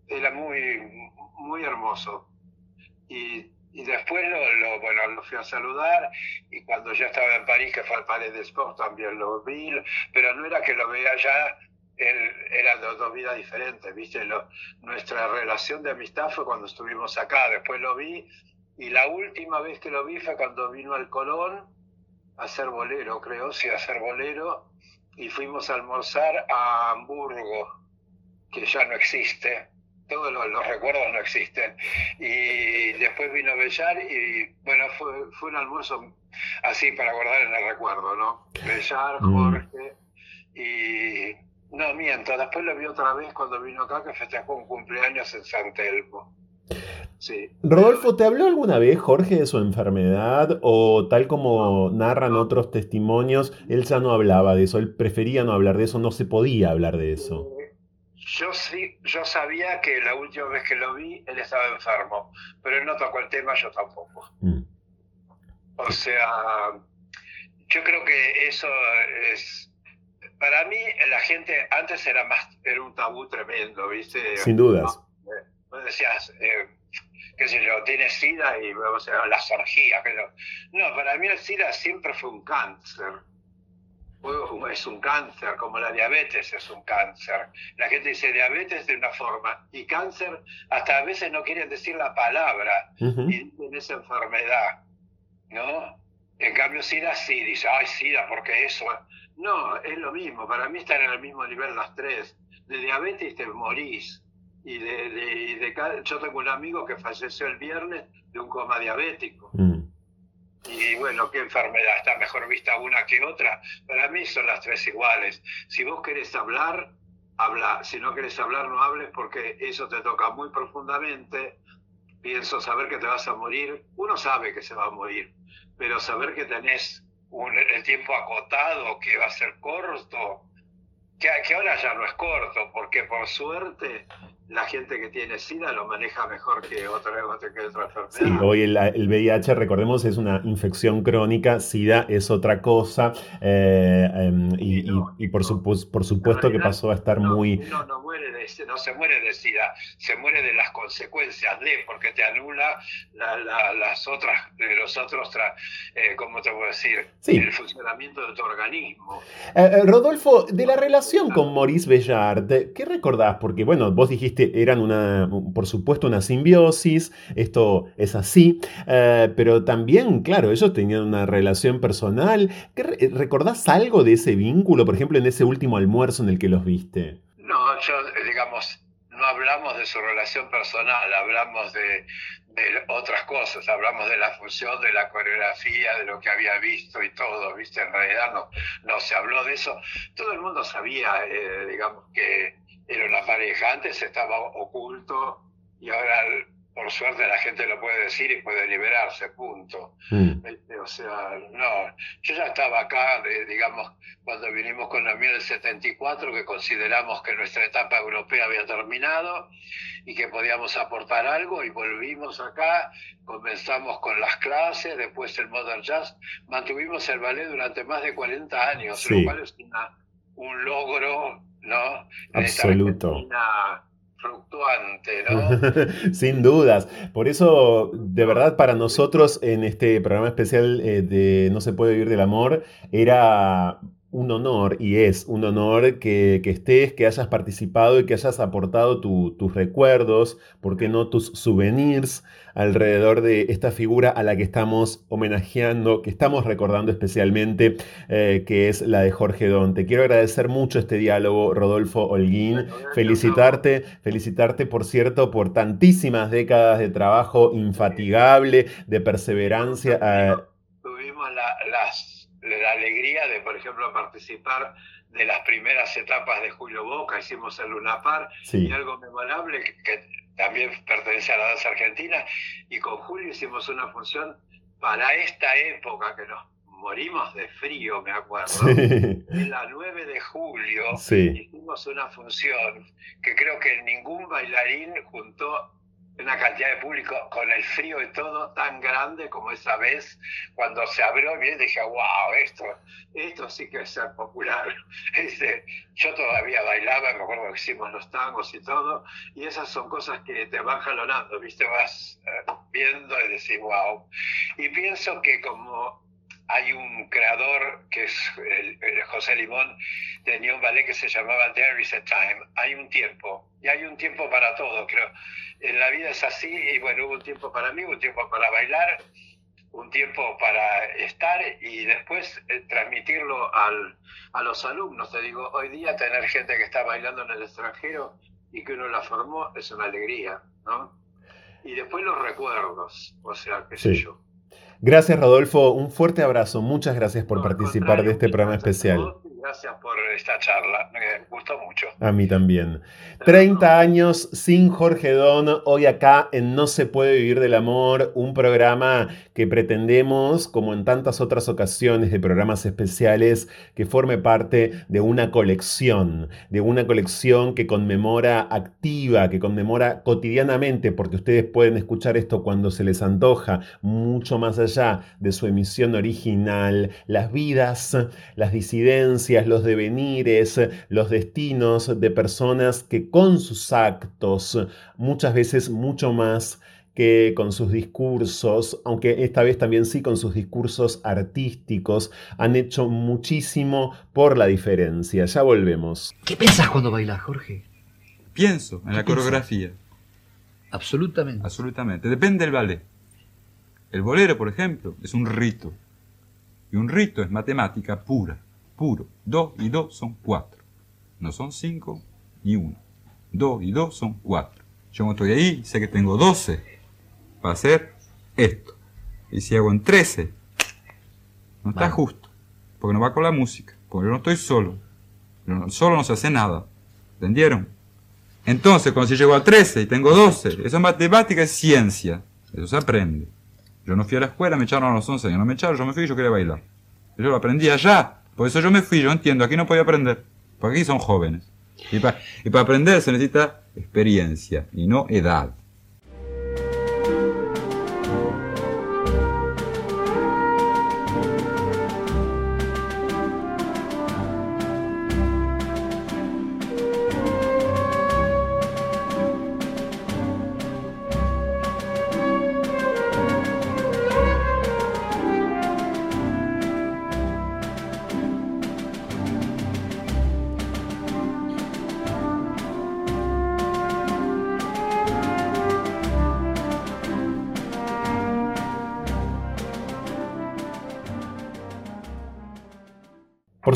Speaker 6: era muy, muy hermoso. Y y después lo, bueno, lo fui a saludar y cuando ya estaba en París, que fue al Palais de Sport, también lo vi, pero no era que lo veía ya, él, eran dos, vidas diferentes, ¿viste? Lo, nuestra relación de amistad fue cuando estuvimos acá, después lo vi y la última vez que lo vi fue cuando vino al Colón a hacer bolero, creo, sí, a hacer bolero y fuimos a almorzar a Hamburgo, que ya no existe todos los, recuerdos no existen. Y después vino Bellar y bueno, fue, fue un almuerzo así para guardar en el recuerdo, ¿no? Bellar, mm. Jorge y... No, miento, después lo vi otra vez cuando vino acá que festejó un cumpleaños en San Telmo. Sí.
Speaker 1: Rodolfo, ¿te habló alguna vez Jorge de su enfermedad o tal como narran otros testimonios, él ya no hablaba de eso, él prefería no hablar de eso, no se podía hablar de eso?
Speaker 6: Yo sí, yo sabía que la última vez que lo vi, él estaba enfermo, pero él no tocó el tema, yo tampoco. Mm. O sea, yo creo que eso es, para mí la gente antes era más, era un tabú tremendo, ¿viste?
Speaker 1: Sin dudas.
Speaker 6: Vos decías, eh, qué sé yo, tiene SIDA y o sea, las orgías, pero no, para mí el SIDA siempre fue un cáncer es un cáncer, como la diabetes es un cáncer. La gente dice diabetes de una forma y cáncer hasta a veces no quieren decir la palabra y dicen esa enfermedad, ¿no? En cambio SIDA sí, dice, ay SIDA, porque eso... No, es lo mismo, para mí están en el mismo nivel las tres. De diabetes te morís. Y de, de, yo tengo un amigo que falleció el viernes de un coma diabético. Mm. Y bueno, ¿qué enfermedad? Está mejor vista una que otra. Para mí son las tres iguales. Si vos querés hablar, habla. Si no querés hablar, no hables porque eso te toca muy profundamente. Pienso saber que te vas a morir. Uno sabe que se va a morir, pero saber que tenés un, el tiempo acotado, que va a ser corto, que, que ahora ya no es corto, porque por suerte la gente que tiene SIDA lo maneja mejor que otra, que otra enfermedad. Sí,
Speaker 1: hoy el, el, VIH, recordemos, es una infección crónica, SIDA es otra cosa, eh, em, y, y, por, por supuesto que pasó a estar muy...
Speaker 6: No, no, muere de, no se muere de SIDA, se muere de las consecuencias de, porque te anula las otras, de los otros, eh, ¿cómo te voy a decir? El funcionamiento de tu organismo.
Speaker 1: Eh, Rodolfo, de la relación con Maurice Bellard, ¿qué recordás? Porque, bueno, vos dijiste eran una, por supuesto, una simbiosis, esto es así, eh, pero también, claro, ellos tenían una relación personal. ¿Recordás algo de ese vínculo, por ejemplo, en ese último almuerzo en el que los viste?
Speaker 6: No, yo, digamos, no hablamos de su relación personal, hablamos de, otras cosas, hablamos de la función, de la coreografía, de lo que había visto y todo, ¿viste? En realidad no, no se habló de eso. Todo el mundo sabía, eh, digamos, que era una pareja. Antes estaba oculto y ahora, por suerte, la gente lo puede decir y puede liberarse, punto. Mm. Este, o sea, no, yo ya estaba acá, digamos, cuando vinimos con la del 74, que consideramos que nuestra etapa europea había terminado y que podíamos aportar algo y volvimos acá, comenzamos con las clases, después el Modern Jazz, mantuvimos el ballet durante más de 40 años, lo cual es un logro ¿no?
Speaker 1: Absoluto.
Speaker 6: Fluctuante, ¿no?
Speaker 1: Sin dudas. Por eso, de verdad, para nosotros en este programa especial eh, de No se puede vivir del amor, era un honor y es un honor que, estés, que hayas participado y que hayas aportado tus recuerdos, ¿por qué no tus souvenirs alrededor de esta figura a la que estamos homenajeando, que estamos recordando especialmente, eh, que es la de Jorge Don. Te quiero agradecer mucho este diálogo, Rodolfo Holguín, felicitarte, felicitarte, por cierto, por tantísimas décadas de trabajo infatigable, de perseverancia.
Speaker 6: Tuvimos las la alegría de, por ejemplo, participar de las primeras etapas de Julio Boca, hicimos el Lunapar, y algo memorable que, también pertenece a la danza argentina, y con Julio hicimos una función para esta época que nos morimos de frío, me acuerdo. En la 9 de julio hicimos una función que creo que ningún bailarín juntó una cantidad de público con el frío y todo tan grande como esa vez cuando se abrió y dije, wow, esto, esto sí que es ser popular. Este, yo todavía bailaba, me acuerdo que hicimos los tangos y todo, y esas son cosas que te van jalonando, ¿viste? Vas eh, viendo y decís, wow. Y pienso que como hay un creador que es José Limón, tenía un ballet que se llamaba There is a Time, hay un tiempo, y hay un tiempo para todo, creo. En la vida es así, y bueno, hubo un tiempo para mí, un tiempo para bailar, un tiempo para estar y después eh, transmitirlo al, a los alumnos. Te digo, hoy día tener gente que está bailando en el extranjero y que uno la formó es una alegría, ¿no? Y después los recuerdos, o sea, qué sé yo.
Speaker 1: Gracias, Rodolfo. Un fuerte abrazo. Muchas gracias por participar de este programa especial.
Speaker 6: Gracias por esta charla, me gustó mucho.
Speaker 1: A mí también. 30 años sin Jorge Don, hoy acá en No se puede vivir del amor, un programa que pretendemos, como en tantas otras ocasiones de programas especiales, que forme parte de una colección, de una colección que conmemora activa, que conmemora cotidianamente, porque ustedes pueden escuchar esto cuando se les antoja, mucho más allá de su emisión original, las vidas, las disidencias, los devenires, los destinos de personas que con sus actos, muchas veces mucho más que con sus discursos, aunque esta vez también sí con sus discursos artísticos, han hecho muchísimo por la diferencia. Ya volvemos.
Speaker 7: ¿Qué pensás cuando bailas, Jorge?
Speaker 8: Pienso en la coreografía.
Speaker 7: Absolutamente.
Speaker 8: Absolutamente. Depende del ballet. El bolero, por ejemplo, es un rito. Y un rito es matemática pura puro. 2 y 2 son 4. No son 5 ni 1. 2 y 2 son 4. Yo no estoy ahí, sé que tengo 12 para hacer esto. Y si hago en 13, no está justo. Porque no va con la música. Porque yo no estoy solo. Solo no se hace nada. ¿Entendieron? Entonces, cuando si llego a 13 y tengo 12, eso es matemática, es ciencia. Eso se aprende. Yo no fui a la escuela, me echaron a los 11 años. No me echaron, yo me fui y yo quería bailar. Yo lo aprendí allá. Por eso yo me fui, yo entiendo, aquí no podía aprender, porque aquí son jóvenes. Y para aprender se necesita experiencia y no edad.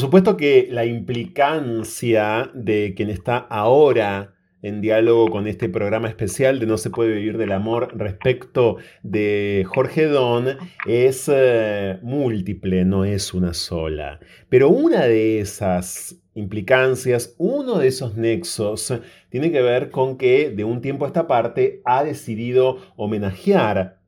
Speaker 1: Supuesto que la implicancia de quien está ahora en diálogo con este programa especial de No se puede vivir del amor respecto de Jorge Don es eh, múltiple, no es una sola. Pero una de esas implicancias, uno de esos nexos, tiene que ver con que de un tiempo a esta parte ha decidido homenajear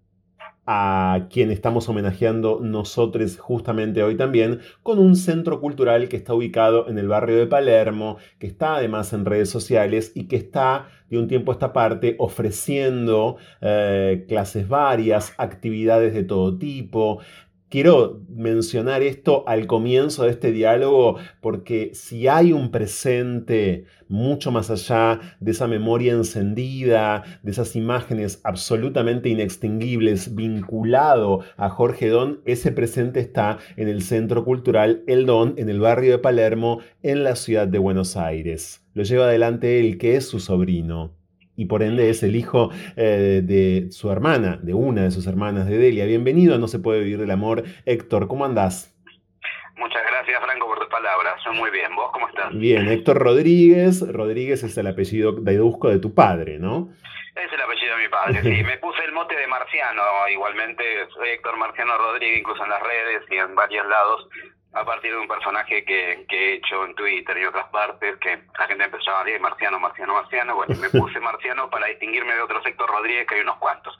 Speaker 1: a quien estamos homenajeando nosotros justamente hoy también, con un centro cultural que está ubicado en el barrio de Palermo, que está además en redes sociales y que está de un tiempo a esta parte ofreciendo eh, clases varias, actividades de todo tipo, Quiero mencionar esto al comienzo de este diálogo porque si hay un presente mucho más allá de esa memoria encendida, de esas imágenes absolutamente inextinguibles vinculado a Jorge Don, ese presente está en el Centro Cultural El Don, en el barrio de Palermo, en la ciudad de Buenos Aires. Lo lleva adelante él, que es su sobrino y por ende es el hijo eh, de su hermana, de una de sus hermanas de Delia. Bienvenido a No se puede vivir del amor. Héctor, ¿cómo andás?
Speaker 9: Muchas gracias, Franco, por tus palabras. Muy bien. ¿Vos cómo estás?
Speaker 1: Bien, Héctor Rodríguez. Rodríguez es el apellido deduzco de tu padre, ¿no?
Speaker 9: Es el apellido de mi padre, sí. Me puse el mote de Marciano, igualmente. Soy Héctor Marciano Rodríguez, incluso en las redes y en varios lados a partir de un personaje que, que, he hecho en Twitter y otras partes, que la gente empezó a decir marciano, marciano, marciano. Bueno, me puse marciano para distinguirme de otro sector Rodríguez, que hay unos cuantos.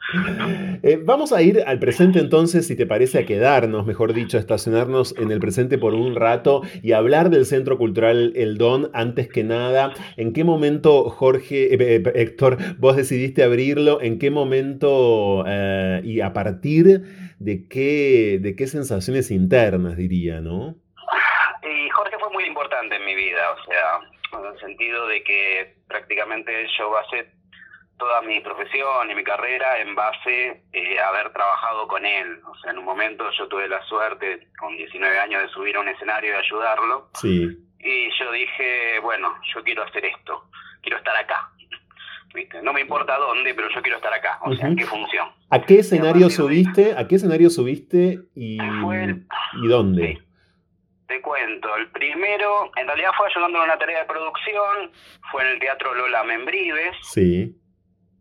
Speaker 1: Eh, vamos a ir al presente entonces, si te parece, a quedarnos, mejor dicho, a estacionarnos en el presente por un rato y hablar del Centro Cultural El Don antes que nada. ¿En qué momento, Jorge, eh, eh, Héctor, vos decidiste abrirlo? ¿En qué momento y a partir de qué, de qué sensaciones internas, diría, ¿no?
Speaker 9: Y Jorge fue muy importante en mi vida, o sea, en el sentido de que prácticamente yo basé toda mi profesión y mi carrera en base eh, a haber trabajado con él. O sea, en un momento yo tuve la suerte, con 19 años, de subir a un escenario y ayudarlo.
Speaker 1: Sí.
Speaker 9: Y yo dije, bueno, yo quiero hacer esto, quiero estar acá. No me importa dónde, pero yo quiero estar acá, o sea, en qué función.
Speaker 1: ¿A qué escenario subiste? ¿A qué escenario subiste y, y dónde?
Speaker 9: Te cuento, el primero, en realidad fue ayudando en una tarea de producción, fue en el Teatro Lola Membrives.
Speaker 1: Sí.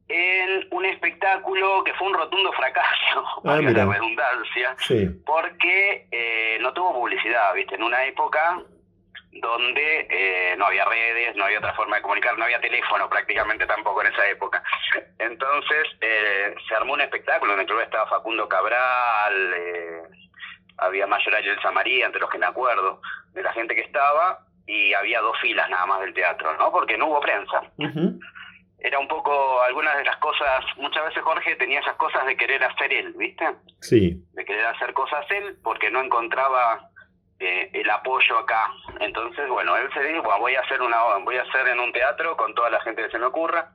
Speaker 9: En un espectáculo que fue un rotundo fracaso, ah, la redundancia,
Speaker 1: sí.
Speaker 9: porque eh, no tuvo publicidad, ¿viste? En una época donde eh, no había redes, no había otra forma de comunicar, no había teléfono prácticamente tampoco en esa época. Entonces eh, se armó un espectáculo en el club estaba Facundo Cabral, eh, había Mayoral y el Samaría, entre los que me acuerdo, de la gente que estaba, y había dos filas nada más del teatro, ¿no? Porque no hubo prensa. Era un poco algunas de las cosas, muchas veces Jorge tenía esas cosas de querer hacer él, ¿viste?
Speaker 1: Sí.
Speaker 9: De querer hacer cosas él porque no encontraba eh, el apoyo acá. Entonces, bueno, él se dijo, voy a hacer una voy a hacer en un teatro con toda la gente que se me ocurra.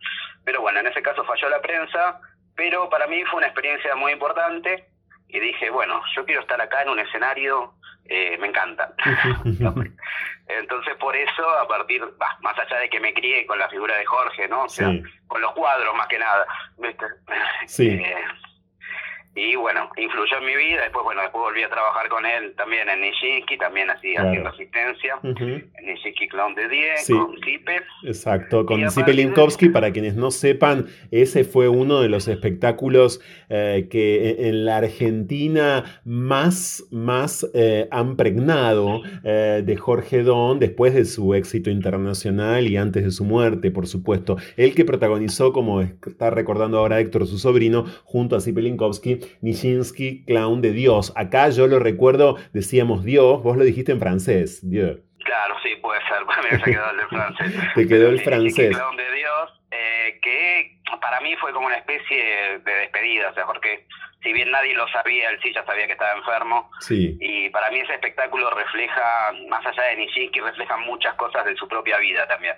Speaker 9: Pero bueno, en ese caso falló la prensa, pero para mí fue una experiencia muy importante y dije, bueno, yo quiero estar acá en un escenario, eh, me encanta. Entonces, por eso, a partir, más allá de que me crié con la figura de Jorge, ¿no? O sea, con los cuadros más que nada.
Speaker 1: Sí.
Speaker 9: Eh, y bueno, influyó en mi vida. Después, bueno, después volví a trabajar con él también en Nijinsky, también así haciendo asistencia. En Nijinsky Clown de 10, con Zipe.
Speaker 1: Exacto, con Zipe Linkowski, para quienes no sepan, ese fue uno de los espectáculos eh, que e, en la Argentina más, más eh, han pregnado eh, de Jorge Don después de su éxito internacional y antes de su muerte, por supuesto. El que protagonizó, como está recordando ahora Héctor, su sobrino, junto a Zipe Linkowski, Nijinsky, clown de Dios. Acá yo lo recuerdo, decíamos Dios, vos lo dijiste en francés, Dios.
Speaker 9: Claro, sí, puede ser, me quedó el francés.
Speaker 1: Te quedó el francés.
Speaker 9: Clown de Dios, eh, que para mí fue como una especie de despedida, o sea, porque si bien nadie lo sabía, él sí ya sabía que estaba enfermo.
Speaker 1: Sí.
Speaker 9: Y para mí ese espectáculo refleja, más allá de Nijinsky, refleja muchas cosas de su propia vida también.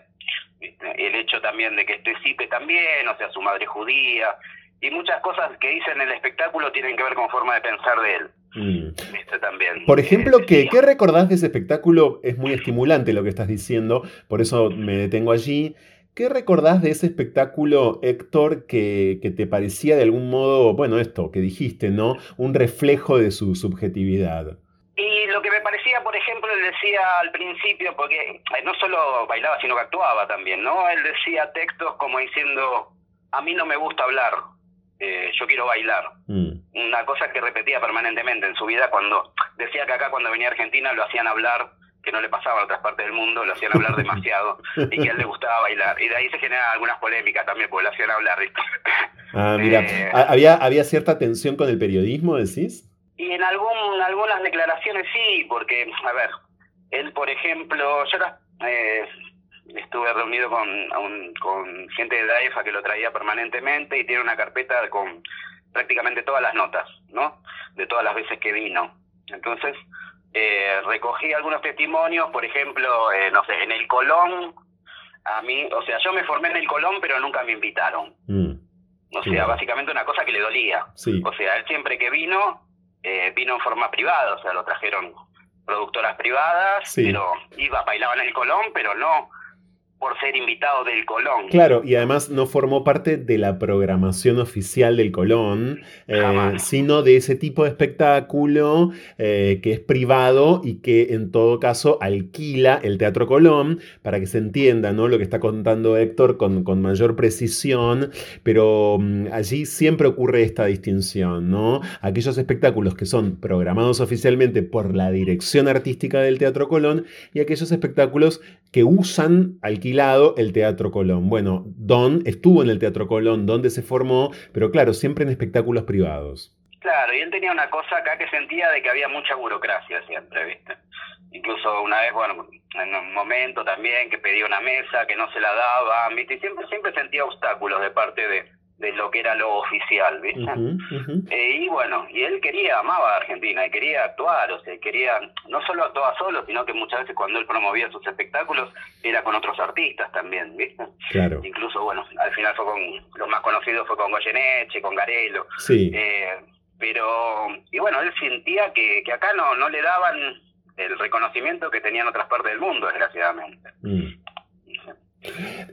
Speaker 9: El hecho también de que este Zipe también, o sea, su madre judía, y muchas cosas que dice en el espectáculo tienen que ver con forma de pensar de él. Mm. también.
Speaker 1: Por ejemplo, ¿qué, ¿qué recordás de ese espectáculo? Es muy estimulante lo que estás diciendo, por eso me detengo allí. ¿Qué recordás de ese espectáculo, Héctor, que, que, te parecía de algún modo, bueno, esto que dijiste, ¿no? Un reflejo de su subjetividad.
Speaker 9: Y lo que me parecía, por ejemplo, él decía al principio, porque eh, no solo bailaba, sino que actuaba también, ¿no? Él decía textos como diciendo, a mí no me gusta hablar, eh, yo quiero bailar. Mm. Una cosa que repetía permanentemente en su vida cuando decía que acá cuando venía a Argentina lo hacían hablar, que no le pasaba en otras partes del mundo, lo hacían hablar demasiado y que a él le gustaba bailar. Y de ahí se generan algunas polémicas también, porque lo hacían hablar.
Speaker 1: Ah, mira, eh, ¿había, ¿había cierta tensión con el periodismo, decís?
Speaker 9: Y en algún, algunas declaraciones sí, porque, a ver, él, por ejemplo, yo era, eh, estuve reunido con, con gente de DAEFA que lo traía permanentemente y tiene una carpeta con prácticamente todas las notas, ¿no? De todas las veces que vino. Entonces, eh, recogí algunos testimonios, por ejemplo, eh, no sé, en el Colón, a mí, o sea, yo me formé en el Colón, pero nunca me invitaron. Mm. O sea, básicamente una cosa que le dolía. O sea, él siempre que vino, eh, vino en forma privada, o sea, lo trajeron productoras privadas, pero iba, bailaba en el Colón, pero no por ser invitado del Colón.
Speaker 1: Claro, y además no formó parte de la programación oficial del Colón, eh, sino de ese tipo de espectáculo eh, que es privado y que en todo caso alquila el Teatro Colón para que se entienda ¿no? lo que está contando Héctor con, con mayor precisión, pero mm, allí siempre ocurre esta distinción, ¿no? Aquellos espectáculos que son programados oficialmente por la dirección artística del Teatro Colón y aquellos espectáculos que usan alquilado el Teatro Colón. Bueno, Don estuvo en el Teatro Colón, donde se formó, pero claro, siempre en espectáculos privados.
Speaker 9: Claro, y él tenía una cosa acá que sentía de que había mucha burocracia siempre, ¿viste? Incluso una vez, bueno, en un momento también que pedía una mesa, que no se la daba, ¿viste? Y siempre, siempre sentía obstáculos de parte de, de lo que era lo oficial, ¿viste? Eh, y bueno, y él quería, amaba a Argentina, y quería actuar, o sea, quería, no solo actuaba solo, sino que muchas veces cuando él promovía sus espectáculos era con otros artistas también, ¿viste?
Speaker 1: Claro.
Speaker 9: Incluso, bueno, al final fue con, los más conocidos fue con Goyeneche, con Garelo.
Speaker 1: Sí.
Speaker 9: Eh, pero, y bueno, él sentía que, que acá no, no le daban el reconocimiento que tenía en otras partes del mundo, desgraciadamente.
Speaker 1: Mm.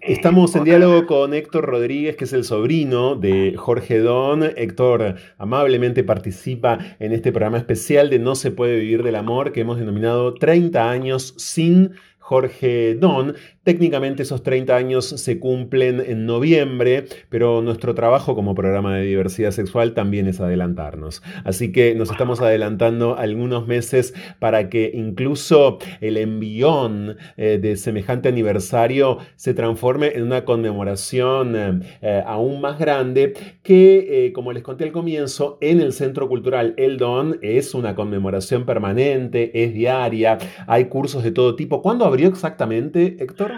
Speaker 1: Estamos en diálogo con Héctor Rodríguez, que es el sobrino de Jorge Don. Héctor amablemente participa en este programa especial de No se puede vivir del amor que hemos denominado 30 años sin Jorge Don. Técnicamente esos 30 años se cumplen en noviembre, pero nuestro trabajo como programa de diversidad sexual también es adelantarnos. Así que nos estamos adelantando algunos meses para que incluso el envión eh, de semejante aniversario se transforme en una conmemoración eh, eh, aún más grande que, como les conté al comienzo, en el Centro Cultural El Don es una conmemoración permanente, es diaria, hay cursos de todo tipo. ¿Cuándo abrió exactamente, Héctor?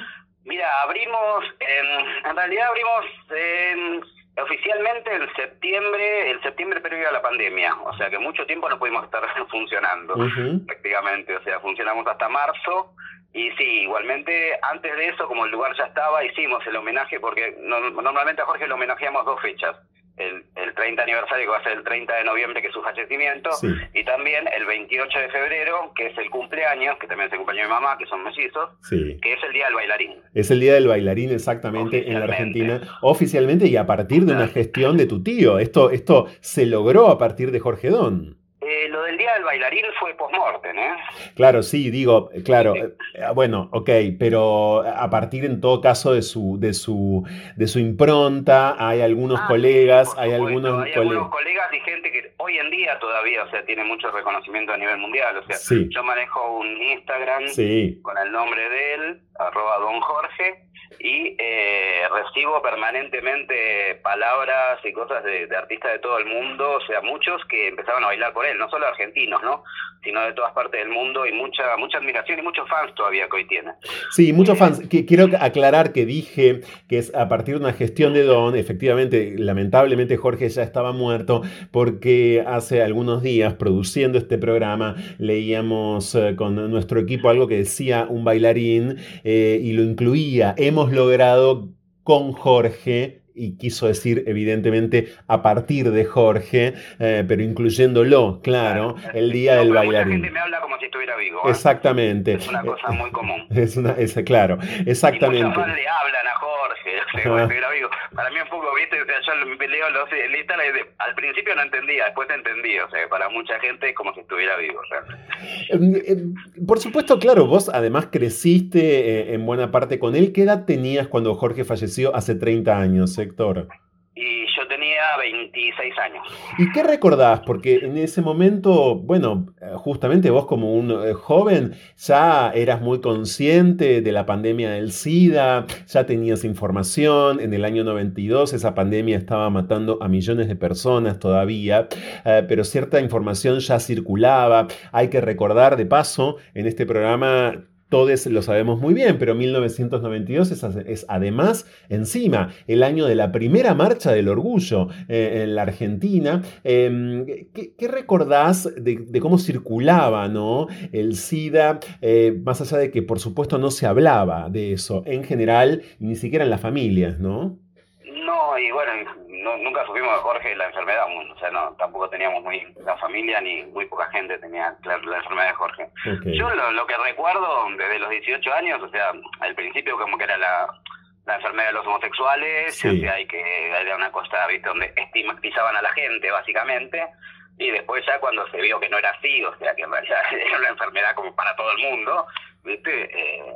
Speaker 9: Mira, abrimos, en, en realidad abrimos en, oficialmente en septiembre, el septiembre previo a la pandemia, o sea que mucho tiempo no pudimos estar funcionando prácticamente, o sea, funcionamos hasta marzo y sí, igualmente antes de eso, como el lugar ya estaba, hicimos el homenaje porque normalmente a Jorge lo homenajeamos dos fechas el, el 30 aniversario que va a ser el 30 de noviembre, que es su fallecimiento, y también el 28 de febrero, que es el cumpleaños, que también es el cumpleaños de mi mamá, que son mellizos, que es el Día del Bailarín.
Speaker 1: Es el Día del Bailarín exactamente en la Argentina, oficialmente y a partir de una gestión de tu tío. Esto, esto se logró a partir de Jorge Don.
Speaker 9: Eh, lo del día del bailarín fue post-mortem, ¿eh?
Speaker 1: Claro, sí, digo, claro, eh, bueno, ok, pero a partir en todo caso de su, de su, de su impronta, hay algunos ah, colegas, hay algunos,
Speaker 9: hay algunos colegas y gente que hoy en día todavía, o sea, tiene mucho reconocimiento a nivel mundial, o sea, yo manejo un Instagram con el nombre de él, arroba don Jorge, y eh, recibo permanentemente palabras y cosas de, artistas de todo el mundo, o sea, muchos que empezaban a bailar por él, no solo argentinos, ¿no? sino de todas partes del mundo y mucha mucha admiración y muchos fans todavía que hoy tiene.
Speaker 1: Sí, muchos fans. quiero aclarar que dije que es a partir de una gestión de Don, efectivamente, lamentablemente Jorge ya estaba muerto porque hace algunos días produciendo este programa leíamos eh, con nuestro equipo algo que decía un bailarín eh, y lo incluía. Hemos logrado con Jorge y quiso decir evidentemente a partir de Jorge, eh, pero incluyéndolo, claro, el día del bailarín.
Speaker 9: Mucha gente me habla como si estuviera vivo.
Speaker 1: ¿eh? Exactamente.
Speaker 9: Es una cosa muy común.
Speaker 1: Es una, es, claro, exactamente. Y
Speaker 9: muchos le hablan a Jorge, Para mí un poco, viste, o sea, yo leo los listas, al principio no entendía, después entendí, o sea, para mucha gente es como si estuviera vivo.
Speaker 1: Em, em, por supuesto, claro, vos además creciste eh, en buena parte con él. ¿Qué edad tenías cuando Jorge falleció hace 30 años?
Speaker 9: Yo tenía 26 años.
Speaker 1: ¿Y qué recordás? Porque en ese momento, bueno, justamente vos como un eh, joven ya eras muy consciente de la pandemia del SIDA, ya tenías información, en el año 92 esa pandemia estaba matando a millones de personas todavía, eh, pero cierta información ya circulaba. Hay que recordar de paso, en este programa todos lo sabemos muy bien, pero 1992 es, además encima el año de la primera marcha del orgullo eh, en la Argentina. Em, ¿qué, recordás de, cómo circulaba ¿no? el SIDA, eh, más allá de que por supuesto no se hablaba de eso en general, ni siquiera en las familias, ¿no?
Speaker 9: No, y bueno, no, nunca supimos de Jorge la enfermedad, o sea, no, tampoco teníamos muy, la familia ni muy poca gente tenía la, la enfermedad de Jorge. Yo lo, lo que recuerdo desde los 18 años, o sea, al principio como que era la, la enfermedad de los homosexuales,
Speaker 1: Sí.
Speaker 9: o sea, hay que era una cosa, ¿viste? donde estigmatizaban a la gente, básicamente, y después ya cuando se vio que no era así, o sea, que en realidad era una enfermedad como para todo el mundo, ¿viste? Eh,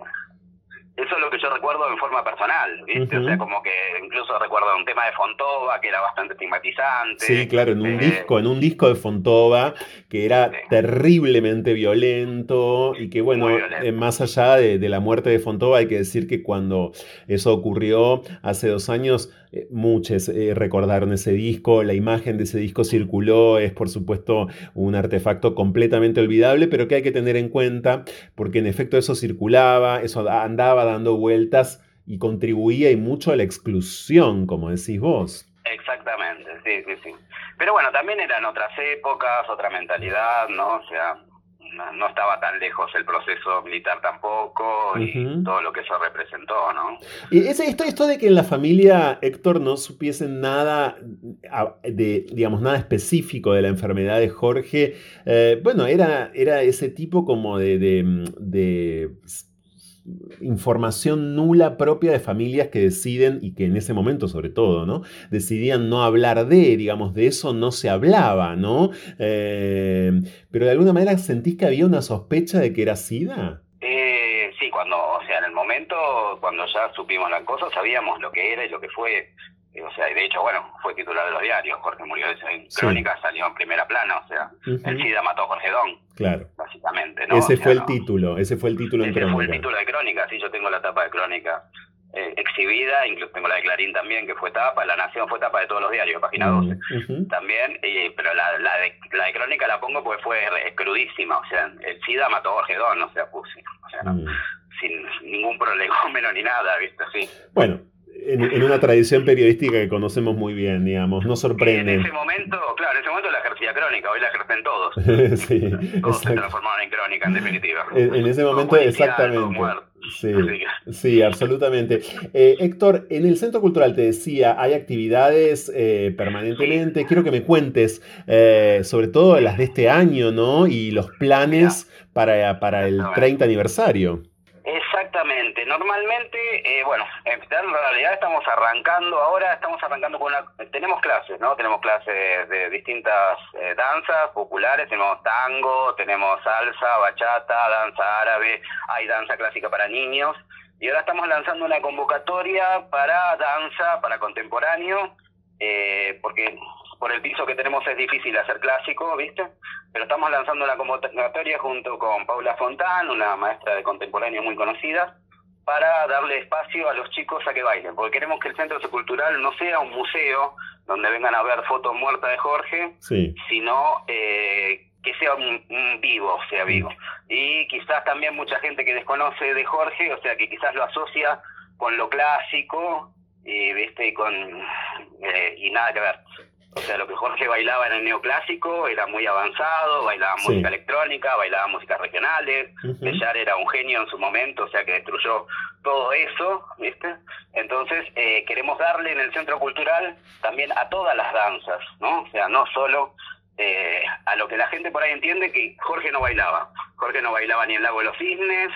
Speaker 9: eso es lo que yo recuerdo en forma personal, ¿viste? O sea, como que incluso recuerdo un tema de Fontova que era bastante estigmatizante.
Speaker 1: Sí, claro, en un
Speaker 9: Eh,
Speaker 1: disco, en un disco de Fontova que era terriblemente violento y que bueno, eh, más allá de, de la muerte de Fontova, hay que decir que cuando eso ocurrió hace dos años, eh, muchos eh, recordaron ese disco, la imagen de ese disco circuló, es por supuesto un artefacto completamente olvidable, pero que hay que tener en cuenta porque en efecto eso circulaba, eso da- andaba dando vueltas y contribuía y mucho a la exclusión, como decís vos.
Speaker 9: Exactamente, sí, sí, sí. Pero bueno, también eran otras épocas, otra mentalidad, ¿no? O sea, no, no estaba tan lejos el proceso militar tampoco y todo lo que eso representó, ¿no?
Speaker 1: Y ese- esto, esto de que en la familia Héctor no supiesen nada de, digamos, nada específico de la enfermedad de Jorge, eh, bueno, era, era ese tipo como de, de- información nula propia de familias que deciden, y que en ese momento sobre todo, ¿no? Decidían no hablar de, digamos, de eso no se hablaba, ¿no? Eh, pero de alguna manera sentís que había una sospecha de que era SIDA.
Speaker 9: Eh, sí, cuando, o sea, en el momento, cuando ya supimos la cosa, sabíamos lo que era y lo que fue. O sea, y de hecho, bueno, fue titular de los diarios. Jorge murió en
Speaker 1: Sí.
Speaker 9: Crónica, salió en primera plana, o sea, el SIDA mató a Jorge Don,
Speaker 1: Claro.
Speaker 9: básicamente, ¿no?
Speaker 1: Ese
Speaker 9: O sea,
Speaker 1: fue el
Speaker 9: no-
Speaker 1: título, ese fue el título en
Speaker 9: Ese fue el
Speaker 1: crónica.
Speaker 9: título de Crónica, sí, yo tengo la tapa de Crónica eh, exhibida, incluso tengo la de Clarín también, que fue tapa, La Nación fue tapa de todos los diarios, página 12
Speaker 1: Ujú.
Speaker 9: también, y- pero la, la, de, la de Crónica la pongo porque fue crudísima, o sea, el SIDA mató a Jorge Don, o sea, puse, o sea, no,
Speaker 1: Mm.
Speaker 9: sin ningún prolegómeno ni nada, ¿viste? Sí.
Speaker 1: Bueno, en, en una tradición periodística que conocemos muy bien, digamos, no
Speaker 9: En
Speaker 1: sorprende.
Speaker 9: ese momento, claro, en ese momento la ejercía Crónica, hoy la ejercen todos.
Speaker 1: sí,
Speaker 9: Todos se transformaron en Crónica, en definitiva.
Speaker 1: En, en ese momento, exactamente. Sí, sí, absolutamente. Eh, Héctor, en el Centro Cultural te decía, hay actividades eh, permanentemente. Quiero que me cuentes eh, sobre todo las de este año, ¿no? Y los planes para, para el 30 aniversario.
Speaker 9: Exactamente. Normalmente, eh, bueno, en realidad estamos arrancando ahora, estamos arrancando con una... Tenemos clases, ¿no? Tenemos clases de distintas eh, danzas populares, tenemos tango, tenemos salsa, bachata, danza árabe, hay danza clásica para niños. Y ahora estamos lanzando una convocatoria para danza, para contemporáneo, eh, porque por el piso que tenemos es difícil hacer clásico, ¿viste? Pero estamos lanzando una convocatoria junto con Paula Fontán, una maestra de contemporáneo muy conocida, para darle espacio a los chicos a que bailen, porque queremos que el Centro Cultural no sea un museo donde vengan a ver fotos muertas de Jorge,
Speaker 1: Sí.
Speaker 9: sino eh, que sea un, un vivo, sea vivo. Y quizás también mucha gente que desconoce de Jorge, o sea, que quizás lo asocia con lo clásico y viste y con eh, y nada que ver. O sea, lo que Jorge bailaba en el neoclásico era muy avanzado, bailaba
Speaker 1: Sí.
Speaker 9: música electrónica, bailaba músicas regionales. Bellar era un genio en su momento, o sea que destruyó todo eso, ¿viste? Entonces eh, queremos darle en el centro cultural también a todas las danzas, ¿no? O sea, no solo eh, a lo que la gente por ahí entiende que Jorge no bailaba. Jorge no bailaba ni el Lago de los Cisnes,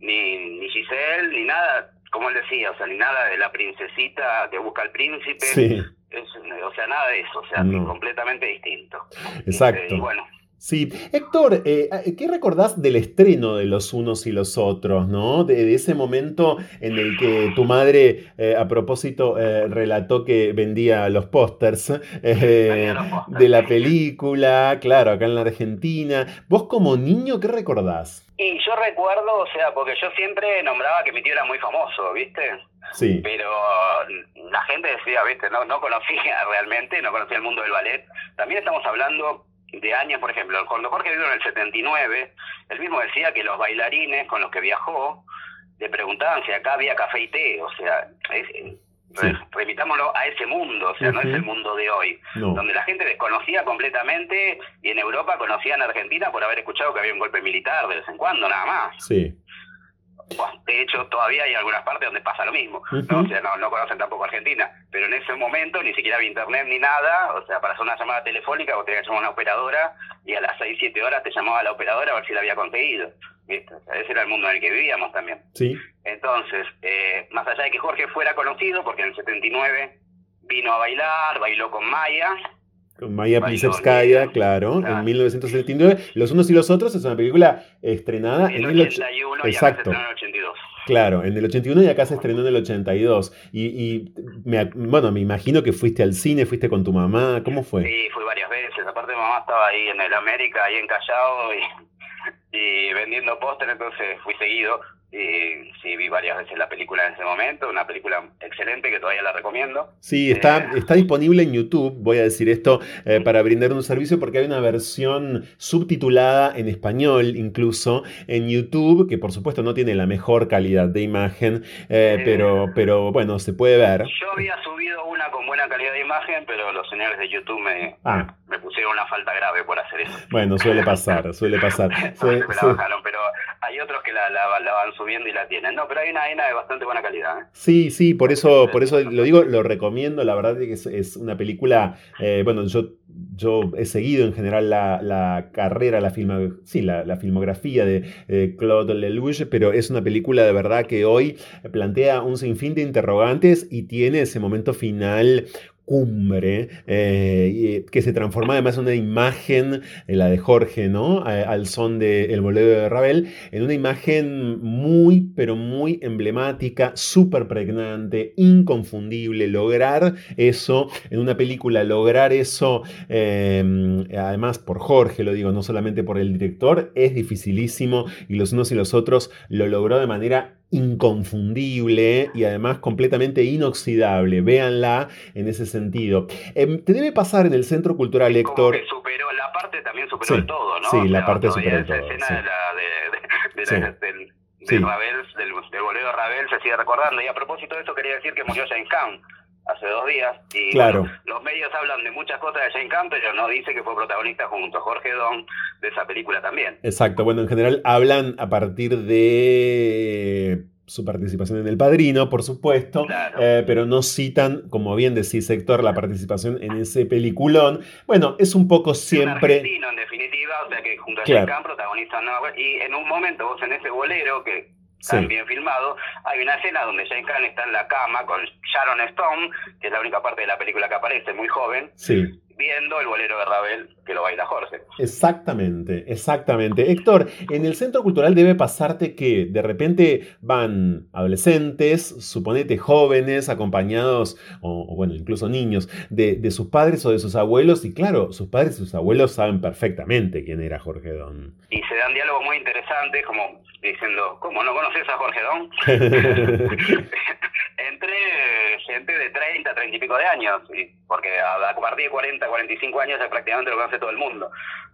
Speaker 9: ni, ni Giselle, ni nada, como él decía, o sea, ni nada de la princesita que busca al príncipe.
Speaker 1: Sí.
Speaker 9: Es- o sea, nada de eso, o sea,
Speaker 1: No.
Speaker 9: completamente distinto.
Speaker 1: Exacto.
Speaker 9: Y bueno,
Speaker 1: Sí, Héctor, eh, ¿qué recordás del estreno de Los Unos y los Otros, ¿no? De, de ese momento en el que tu madre, eh, a propósito, eh, relató que vendía los pósters eh, de la película, claro, acá en la Argentina. Vos como niño, ¿qué recordás?
Speaker 9: Y yo recuerdo, o sea, porque yo siempre nombraba que mi tío era muy famoso, ¿viste?
Speaker 1: Sí.
Speaker 9: Pero la gente decía, ¿viste? No, no conocía realmente, no conocía el mundo del ballet. También estamos hablando de años, por ejemplo, cuando Jorge vivió en el 79, él mismo decía que los bailarines con los que viajó le preguntaban si acá había café y té, o sea, es- remitámoslo a ese mundo, o sea, no es el mundo de hoy,
Speaker 1: No.
Speaker 9: donde la gente desconocía completamente y en Europa conocían a Argentina por haber escuchado que había un golpe militar de vez en cuando, nada más.
Speaker 1: Sí.
Speaker 9: De hecho, todavía hay algunas partes donde pasa lo mismo. ¿no? O sea, no, no conocen tampoco Argentina. Pero en ese momento ni siquiera había internet ni nada. O sea, para hacer una llamada telefónica vos tenías que llamar a una operadora y a las 6, 7 horas te llamaba la operadora a ver si la había conseguido. ¿Viste? O sea, ese era el mundo en el que vivíamos también.
Speaker 1: Sí.
Speaker 9: Entonces, eh, más allá de que Jorge fuera conocido, porque en el 79 vino a bailar, bailó con Maya.
Speaker 1: Maya Plisetskaya, claro, en 1979. Los unos y los otros es una película estrenada
Speaker 9: En
Speaker 1: en
Speaker 9: el
Speaker 1: el... och-
Speaker 9: 81 y acá se
Speaker 1: Exacto.
Speaker 9: estrenó en el 82.
Speaker 1: Claro, en el 81 y acá se estrenó en el 82. Y, y me, bueno, me imagino que fuiste al cine, fuiste con tu mamá, ¿cómo fue?
Speaker 9: Sí, fui varias veces. Aparte, mamá estaba ahí en el América, ahí en Callao, y, y vendiendo póster, entonces fui seguido. Y sí, vi varias veces la película en ese momento. Una película excelente que todavía la recomiendo.
Speaker 1: Sí, está, está disponible en YouTube, voy a decir esto, eh, para brindar un servicio porque hay una versión subtitulada en español incluso en YouTube, que por supuesto no tiene la mejor calidad de imagen, eh, pero, pero bueno, se puede ver.
Speaker 9: Yo había subido una con buena calidad de imagen, pero los señores de YouTube me,
Speaker 1: Ah,
Speaker 9: me pusieron una falta grave por hacer eso.
Speaker 1: bueno, suele pasar, suele pasar.
Speaker 9: La bajaron, pero hay otros que la, la, subiendo y la tienen. No, pero hay una, hay una de bastante buena calidad. ¿eh?
Speaker 1: Sí, sí, por eso, por eso lo digo, lo recomiendo, la verdad es que es, es una película, eh, bueno, yo, yo he seguido en general la, la carrera, la, filma, sí, la, la filmografía de eh, Claude Lelouch, pero es una película de verdad que hoy plantea un sinfín de interrogantes y tiene ese momento final cumbre, eh, que se transforma además en una imagen, eh, la de Jorge, ¿no? Al son de El bolero de Ravel, en una imagen muy, pero muy emblemática, súper pregnante, inconfundible, lograr eso en una película, lograr eso, eh, además por Jorge, lo digo, no solamente por el director, es dificilísimo y los unos y los otros lo logró de manera inconfundible y además completamente inoxidable. Véanla en ese sentido. Em, te debe pasar en el Centro Cultural Héctor.
Speaker 9: Que superó, la parte también superó
Speaker 1: Sí,
Speaker 9: el todo, ¿no?
Speaker 1: sí, la
Speaker 9: sea,
Speaker 1: parte superó el todo,
Speaker 9: escena
Speaker 1: sí.
Speaker 9: de la, de, de-
Speaker 1: Sí.
Speaker 9: la- del, del. Ravel, del, del bolero de Ravel se sigue recordando. Y a propósito de eso quería decir que murió Jane Camp hace dos días. Y
Speaker 1: Claro.
Speaker 9: bueno, los medios hablan de muchas cosas de Jane Camp, pero no dice que fue protagonista junto a Jorge Don de esa película también.
Speaker 1: Exacto, bueno, en general hablan a partir de su participación en El Padrino, por supuesto, eh, pero no citan, como bien decís, Héctor, la participación en ese peliculón. Bueno, es un poco siempre...
Speaker 9: argentino en definitiva, o sea que junto a
Speaker 1: Claro.
Speaker 9: Jane Camp protagonizan una- y en un momento vos en ese bolero que
Speaker 1: Sí.
Speaker 9: bien filmado, hay una escena donde Jane Camp está en la cama con Sharon Stone, que es la única parte de la película que aparece, muy joven,
Speaker 1: Sí.
Speaker 9: Viendo el bolero de Ravel que lo baila Jorge.
Speaker 1: Exactamente, exactamente. Héctor, en el centro cultural debe pasarte que de repente van adolescentes, suponete jóvenes, acompañados, o, o bueno, incluso niños, de, de sus padres o de sus abuelos, y claro, sus padres y sus abuelos saben perfectamente quién era Jorge Don.
Speaker 9: Y se dan diálogos muy interesantes, como diciendo, ¿cómo no conoces a Jorge Don? Entre gente de 30, 30 y pico de años, y- porque a, a partir de 40, 45 años ya prácticamente lo conoce todo el mundo.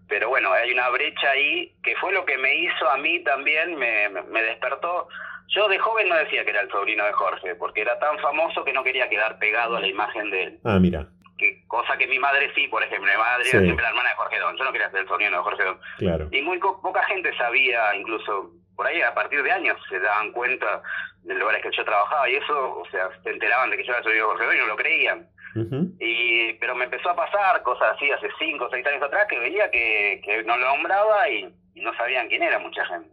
Speaker 9: Pero bueno, hay una brecha ahí que fue lo que me hizo a mí también, me, me- despertó. Yo de joven no decía que era el sobrino de Jorge, porque era tan famoso que no quería quedar pegado a la imagen de él.
Speaker 1: ah, mira,
Speaker 9: Que, cosa que mi madre sí, por ejemplo. Mi madre
Speaker 1: Sí.
Speaker 9: era siempre la hermana de Jorge Don. Yo no quería ser el sobrino de Jorge Don.
Speaker 1: claro.
Speaker 9: Y muy poca gente sabía, incluso por ahí a partir de años se daban cuenta de lugares que yo trabajaba y eso, o sea, se enteraban de que yo era sobrino de Jorge Don y no lo creían. Y, pero me empezó a pasar cosas así hace cinco o seis años atrás que veía que, que no lo nombraba y, y no sabían quién era mucha gente.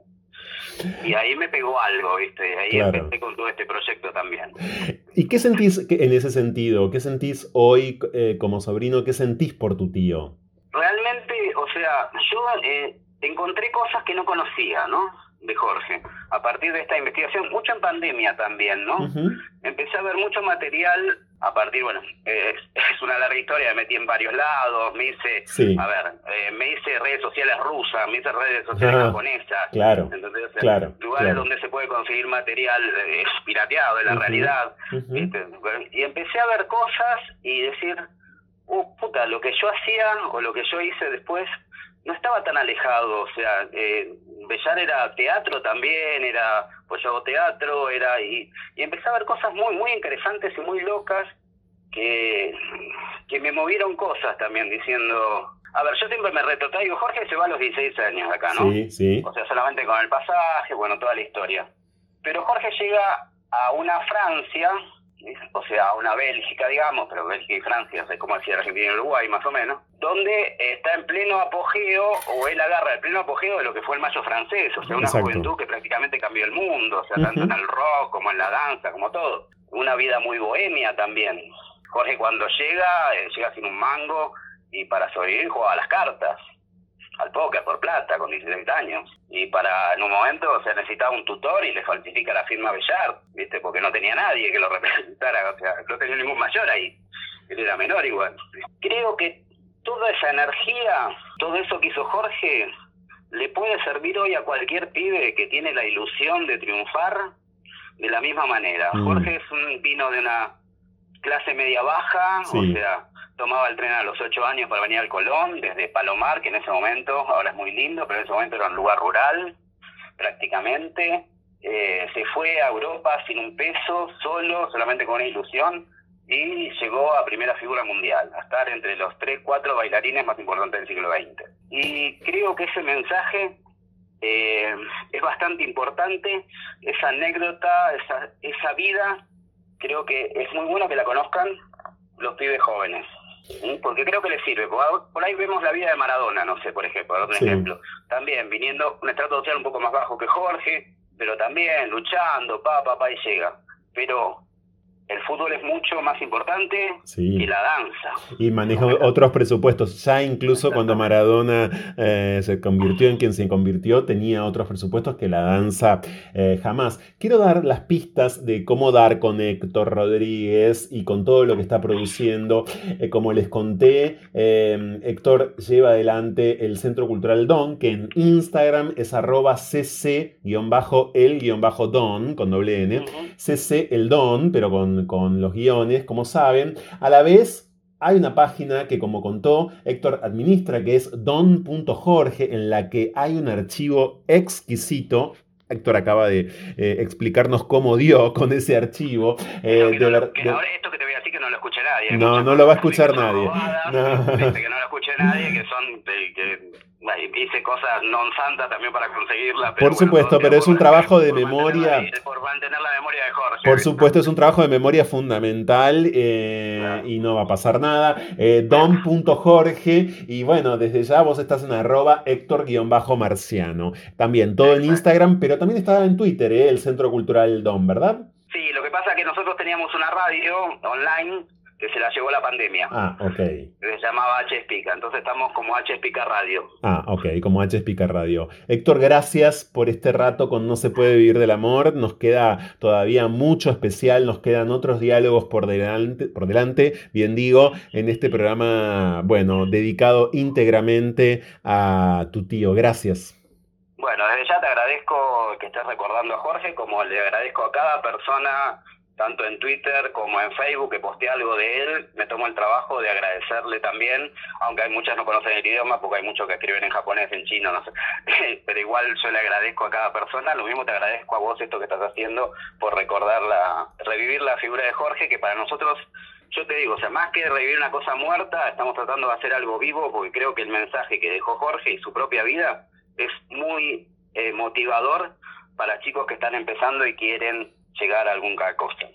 Speaker 9: Y ahí me pegó algo, ¿viste? Ahí
Speaker 1: Claro.
Speaker 9: empecé con todo este proyecto también.
Speaker 1: ¿Y qué sentís en ese sentido? ¿Qué sentís hoy eh, como sobrino? ¿Qué sentís por tu tío?
Speaker 9: Realmente, o sea, yo eh, encontré cosas que no conocía, ¿no? De Jorge. A partir de esta investigación, mucho en pandemia también, ¿no? Empecé a ver mucho material a partir, bueno, eh, es una larga historia, me metí en varios lados, me hice,
Speaker 1: Sí.
Speaker 9: a ver, eh, me hice redes sociales rusas, me hice redes sociales
Speaker 1: Ah,
Speaker 9: japonesas.
Speaker 1: claro, claro,
Speaker 9: Lugares
Speaker 1: claro.
Speaker 9: donde se puede conseguir material eh, pirateado de la realidad. Y empecé a ver cosas y decir, uh, puta, lo que yo hacía o lo que yo hice después no estaba tan alejado, o sea, eh, Bellar era teatro también, era, pues yo hago teatro, era, y, y empecé a ver cosas muy, muy interesantes y muy locas que, que me movieron cosas también, diciendo, a ver, yo siempre me retrotraigo, Jorge se va a los 16 años acá, ¿no?
Speaker 1: Sí, sí.
Speaker 9: O sea, solamente con el pasaje, bueno, toda la historia. Pero Jorge llega a una Francia, o sea, una Bélgica, digamos, pero Bélgica y Francia, sé cómo decía Argentina y Uruguay, más o menos, donde está en pleno apogeo, o él agarra el pleno apogeo de lo que fue el mayo francés, o sea, una
Speaker 1: Exacto.
Speaker 9: juventud que prácticamente cambió el mundo, o sea, tanto en el rock como en la danza, como todo. Una vida muy bohemia también. Jorge cuando llega, eh, llega sin un mango y para sobrevivir juega a las cartas, al póker por plata con 16 años. Y para, en un momento, o sea, necesitaba un tutor y le falsifica la firma Bellar, ¿viste? Porque no tenía nadie que lo representara, o sea, no tenía ningún mayor ahí. Él era menor igual. Creo que toda esa energía, todo eso que hizo Jorge, le puede servir hoy a cualquier pibe que tiene la ilusión de triunfar de la misma manera.
Speaker 1: Mm.
Speaker 9: Jorge es un vino de una clase media baja,
Speaker 1: Sí.
Speaker 9: o sea, tomaba el tren a los ocho años para venir al Colón, desde Palomar, que en ese momento, ahora es muy lindo, pero en ese momento era un lugar rural, prácticamente. Eh, se fue a Europa sin un peso, solo, solamente con una ilusión, y llegó a primera figura mundial, a estar entre los tres, cuatro bailarines más importantes del siglo XX. Y creo que ese mensaje eh, es bastante importante, esa anécdota, esa, esa vida, creo que es muy bueno que la conozcan los pibes jóvenes. Porque creo que les sirve. Por ahí- por ahí vemos la vida de Maradona, no sé, por ejemplo, otro
Speaker 1: Sí.
Speaker 9: ejemplo. También viniendo un estrato social un poco más bajo que Jorge, pero también luchando, pa, pa, pa, y llega. Pero el fútbol es mucho más importante
Speaker 1: Sí.
Speaker 9: que la danza.
Speaker 1: Y maneja otros presupuestos. Ya incluso cuando Maradona eh, se convirtió en quien se convirtió, tenía otros presupuestos que la danza eh, jamás. Quiero dar las pistas de cómo dar con Héctor Rodríguez y con todo lo que está produciendo. Eh, como les conté, Héctor lleva adelante el Centro Cultural Don, que en Instagram es arroba cc-el-don, con doble N. CC el Don, pero con, con los guiones, como saben. A la vez, hay una página que, como contó, Héctor administra, que es don.jorge, en la que hay un archivo exquisito. Héctor acaba de eh, explicarnos cómo dio con ese archivo. eh, de ver-
Speaker 9: Que
Speaker 1: de-
Speaker 9: ahora esto que te voy a decir que no lo escuche nadie.
Speaker 1: No, no lo va a escuchar nadie.
Speaker 9: robadas,
Speaker 1: No.
Speaker 9: que no lo escuche nadie, que son, que bueno, hice cosas non santa también para conseguirla. pero
Speaker 1: Por supuesto, pero es un trabajo de
Speaker 9: mantener
Speaker 1: memoria.
Speaker 9: por mantener la memoria de Jorge.
Speaker 1: Por supuesto, es un trabajo de memoria fundamental eh, y no va a pasar nada. Eh, Don.jorge y bueno, desde ya vos estás en arroba Héctor-marciano. También todo en Instagram, pero también está en Twitter, eh, el Centro Cultural Don, ¿verdad?
Speaker 9: Sí, lo que pasa es que nosotros teníamos una radio online que se la llevó la pandemia.
Speaker 1: Ah, ok.
Speaker 9: que se llamaba H Espica, entonces estamos como H Espica Radio.
Speaker 1: Ah, ok, como H Pica Radio. Héctor, gracias por este rato con No se puede vivir del amor. Nos queda todavía mucho especial, nos quedan otros diálogos por delante, por delante, bien digo, en este programa, bueno, dedicado íntegramente a tu tío. Gracias.
Speaker 9: Bueno, desde ya te agradezco que estés recordando a Jorge, como le agradezco a cada persona, tanto en Twitter como en Facebook, que posté algo de él. Me tomo el trabajo de agradecerle también, aunque hay muchas no conocen el idioma, porque hay muchos que escriben en japonés, en chino, no sé. Pero igual yo le agradezco a cada persona. Lo mismo te agradezco a vos esto que estás haciendo por recordar la, revivir la figura de Jorge, que para nosotros yo te digo, o sea, más que revivir una cosa muerta, estamos tratando de hacer algo vivo porque creo que el mensaje que dejó Jorge y su propia vida es muy eh, motivador para chicos que están empezando y quieren llegar a algún costa.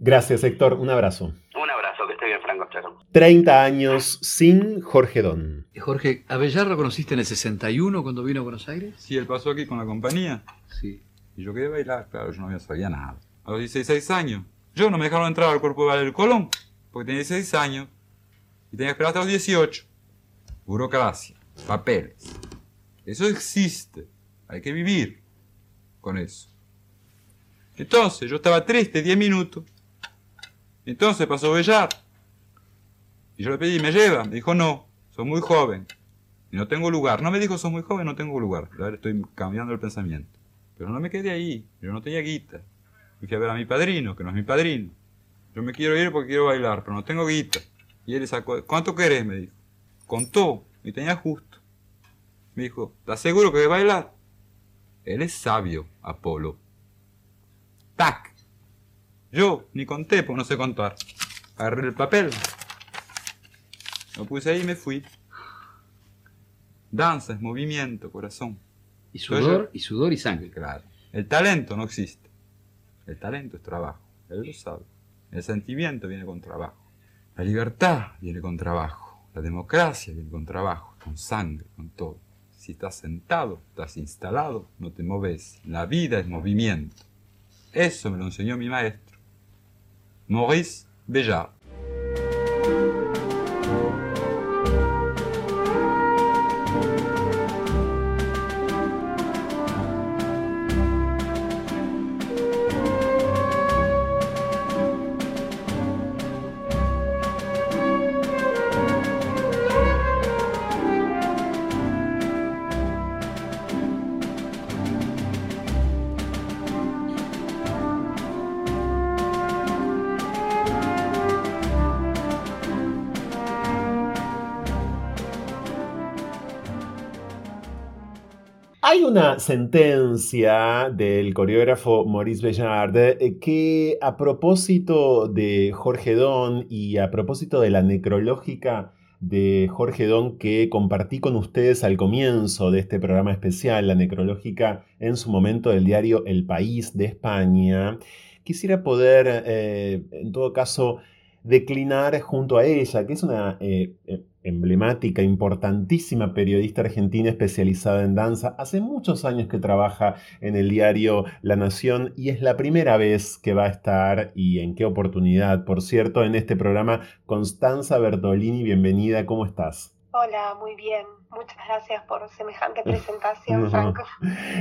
Speaker 1: Gracias, Héctor. Un abrazo.
Speaker 9: Un abrazo, que esté bien, Franco. Chao.
Speaker 1: 30 años sin Jorge Don.
Speaker 7: Jorge, ¿a Bellar lo conociste en el 61 cuando vino a Buenos Aires?
Speaker 8: Sí, él pasó aquí con la compañía.
Speaker 7: Sí.
Speaker 8: Y yo quería bailar, claro, yo no había sabía nada. A los 16 años. Yo no me dejaron entrar al cuerpo de del Colón, porque tenía 16 años. Y tenía que esperar hasta los 18. Burocracia, papeles. Eso existe. Hay que vivir con eso. Entonces, yo estaba triste 10 minutos. Entonces pasó Bellar. Y yo le pedí, ¿me lleva? Me dijo, no, soy muy joven. Y no tengo lugar. No me dijo, sos muy joven, no tengo lugar. Ahora estoy cambiando el pensamiento. Pero no me quedé ahí. Yo no tenía guita. Fui a ver a mi padrino, que no es mi padrino. Yo me quiero ir porque quiero bailar, pero no tengo guita. Y él sacó, ¿cuánto querés? Me dijo. Contó, y tenía justo. Me dijo, ¿estás seguro que querés bailar? Él es sabio, Apolo. ¡Tac! Yo ni conté porque no sé contar. Agarré el papel. Lo puse ahí y me fui. Danza es movimiento, corazón.
Speaker 7: Y sudor, y sudor y sangre.
Speaker 8: Claro. El talento no existe. El talento es trabajo, él lo sabe. El sentimiento viene con trabajo. La libertad viene con trabajo. La democracia viene con trabajo, con sangre, con todo. Si estás sentado, estás instalado, no te moves. La vida es movimiento. Eso me lo enseñó mi maestro, Maurice Béjart.
Speaker 1: Sentencia del coreógrafo Maurice Bellard eh, que a propósito de Jorge Don y a propósito de la necrológica de Jorge Don que compartí con ustedes al comienzo de este programa especial, la necrológica en su momento del diario El País de España, quisiera poder, eh, en todo caso, declinar junto a ella, que es una eh, emblemática, importantísima periodista argentina especializada en danza. Hace muchos años que trabaja en el diario La Nación y es la primera vez que va a estar y en qué oportunidad, por cierto, en este programa. Constanza Bertolini, bienvenida, ¿cómo estás?
Speaker 10: Hola, muy bien. Muchas gracias por semejante presentación, Franco.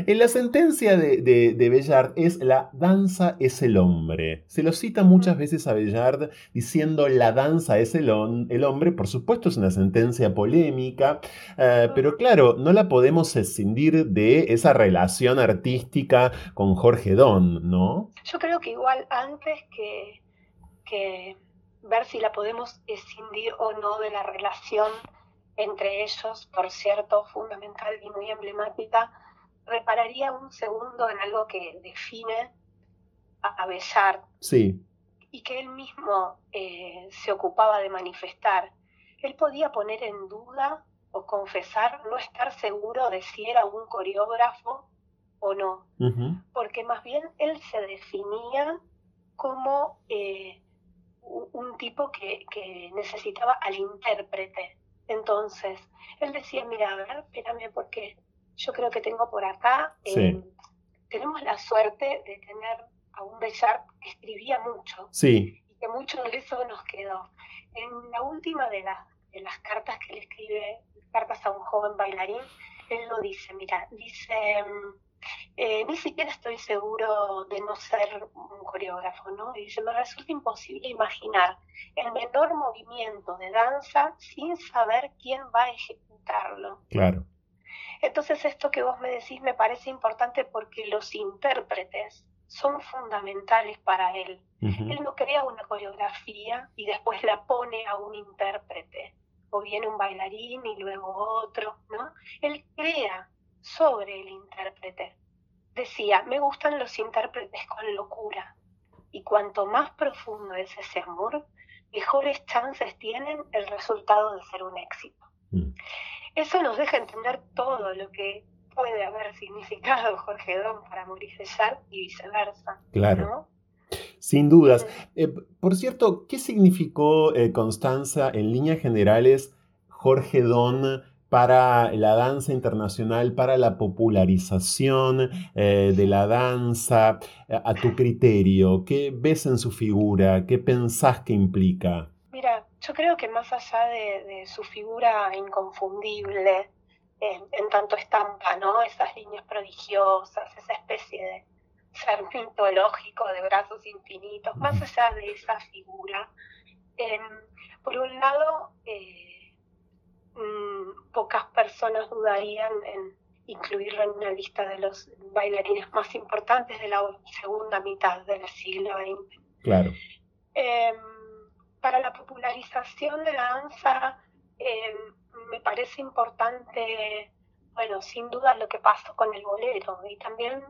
Speaker 1: En la sentencia de, de, Bellard es la danza es el hombre. Se lo cita muchas veces a Bellard diciendo la danza es el, el hombre. Por supuesto es una sentencia polémica, eh, pero claro, no la podemos escindir de esa relación artística con Jorge Don, ¿no?
Speaker 10: Yo creo que igual antes que, que ver si la podemos escindir o no de la relación entre ellos, por cierto, fundamental y muy emblemática, repararía un segundo en algo que define a, Bellart
Speaker 1: sí.
Speaker 10: y que él mismo eh, se ocupaba de manifestar. Él podía poner en duda o confesar no estar seguro de si era un coreógrafo o no, porque más bien él se definía como eh, un, tipo que, que necesitaba al intérprete, entonces, él decía, mira, a ver, espérame, porque yo creo que tengo por acá, eh, tenemos la suerte de tener a un Bellart que escribía mucho.
Speaker 1: Sí.
Speaker 10: Y que mucho de eso nos quedó. En la última de, de las cartas que él escribe, cartas a un joven bailarín, él lo dice, mira, dice, eh, ni siquiera estoy seguro de no ser un coreógrafo, ¿no? Y dice, me resulta imposible imaginar el menor movimiento de danza sin saber quién va a ejecutarlo.
Speaker 1: Claro.
Speaker 10: Entonces esto que vos me decís me parece importante porque los intérpretes son fundamentales para él. Él no crea una coreografía y después la pone a un intérprete, o viene un bailarín y luego otro, ¿no? Él crea sobre el intérprete. Decía, me gustan los intérpretes con locura, y cuanto más profundo es ese amor, mejores chances tienen el resultado de ser un éxito. Mm. Eso nos deja entender todo lo que puede haber significado Jorge Don para Maurice Sartre y viceversa.
Speaker 1: Claro. Sin dudas. Eh, por cierto, ¿qué significó, eh, Constanza, en líneas generales, Jorge Don para la danza internacional, para la popularización eh, de la danza, eh, a tu criterio? ¿Qué ves en su figura? ¿Qué pensás que implica?
Speaker 10: Mira, yo creo que más allá de, su figura inconfundible, en, tanto estampa, ¿no? Esas líneas prodigiosas, esa especie de ser mitológico de brazos infinitos, más allá de esa figura, em, por un lado, eh, Mm, pocas personas dudarían en incluirlo en una lista de los bailarines más importantes de la segunda mitad del siglo XX.
Speaker 1: Claro.
Speaker 10: Em, para la popularización de la danza em, me parece importante, bueno, sin duda lo que pasó con el bolero y también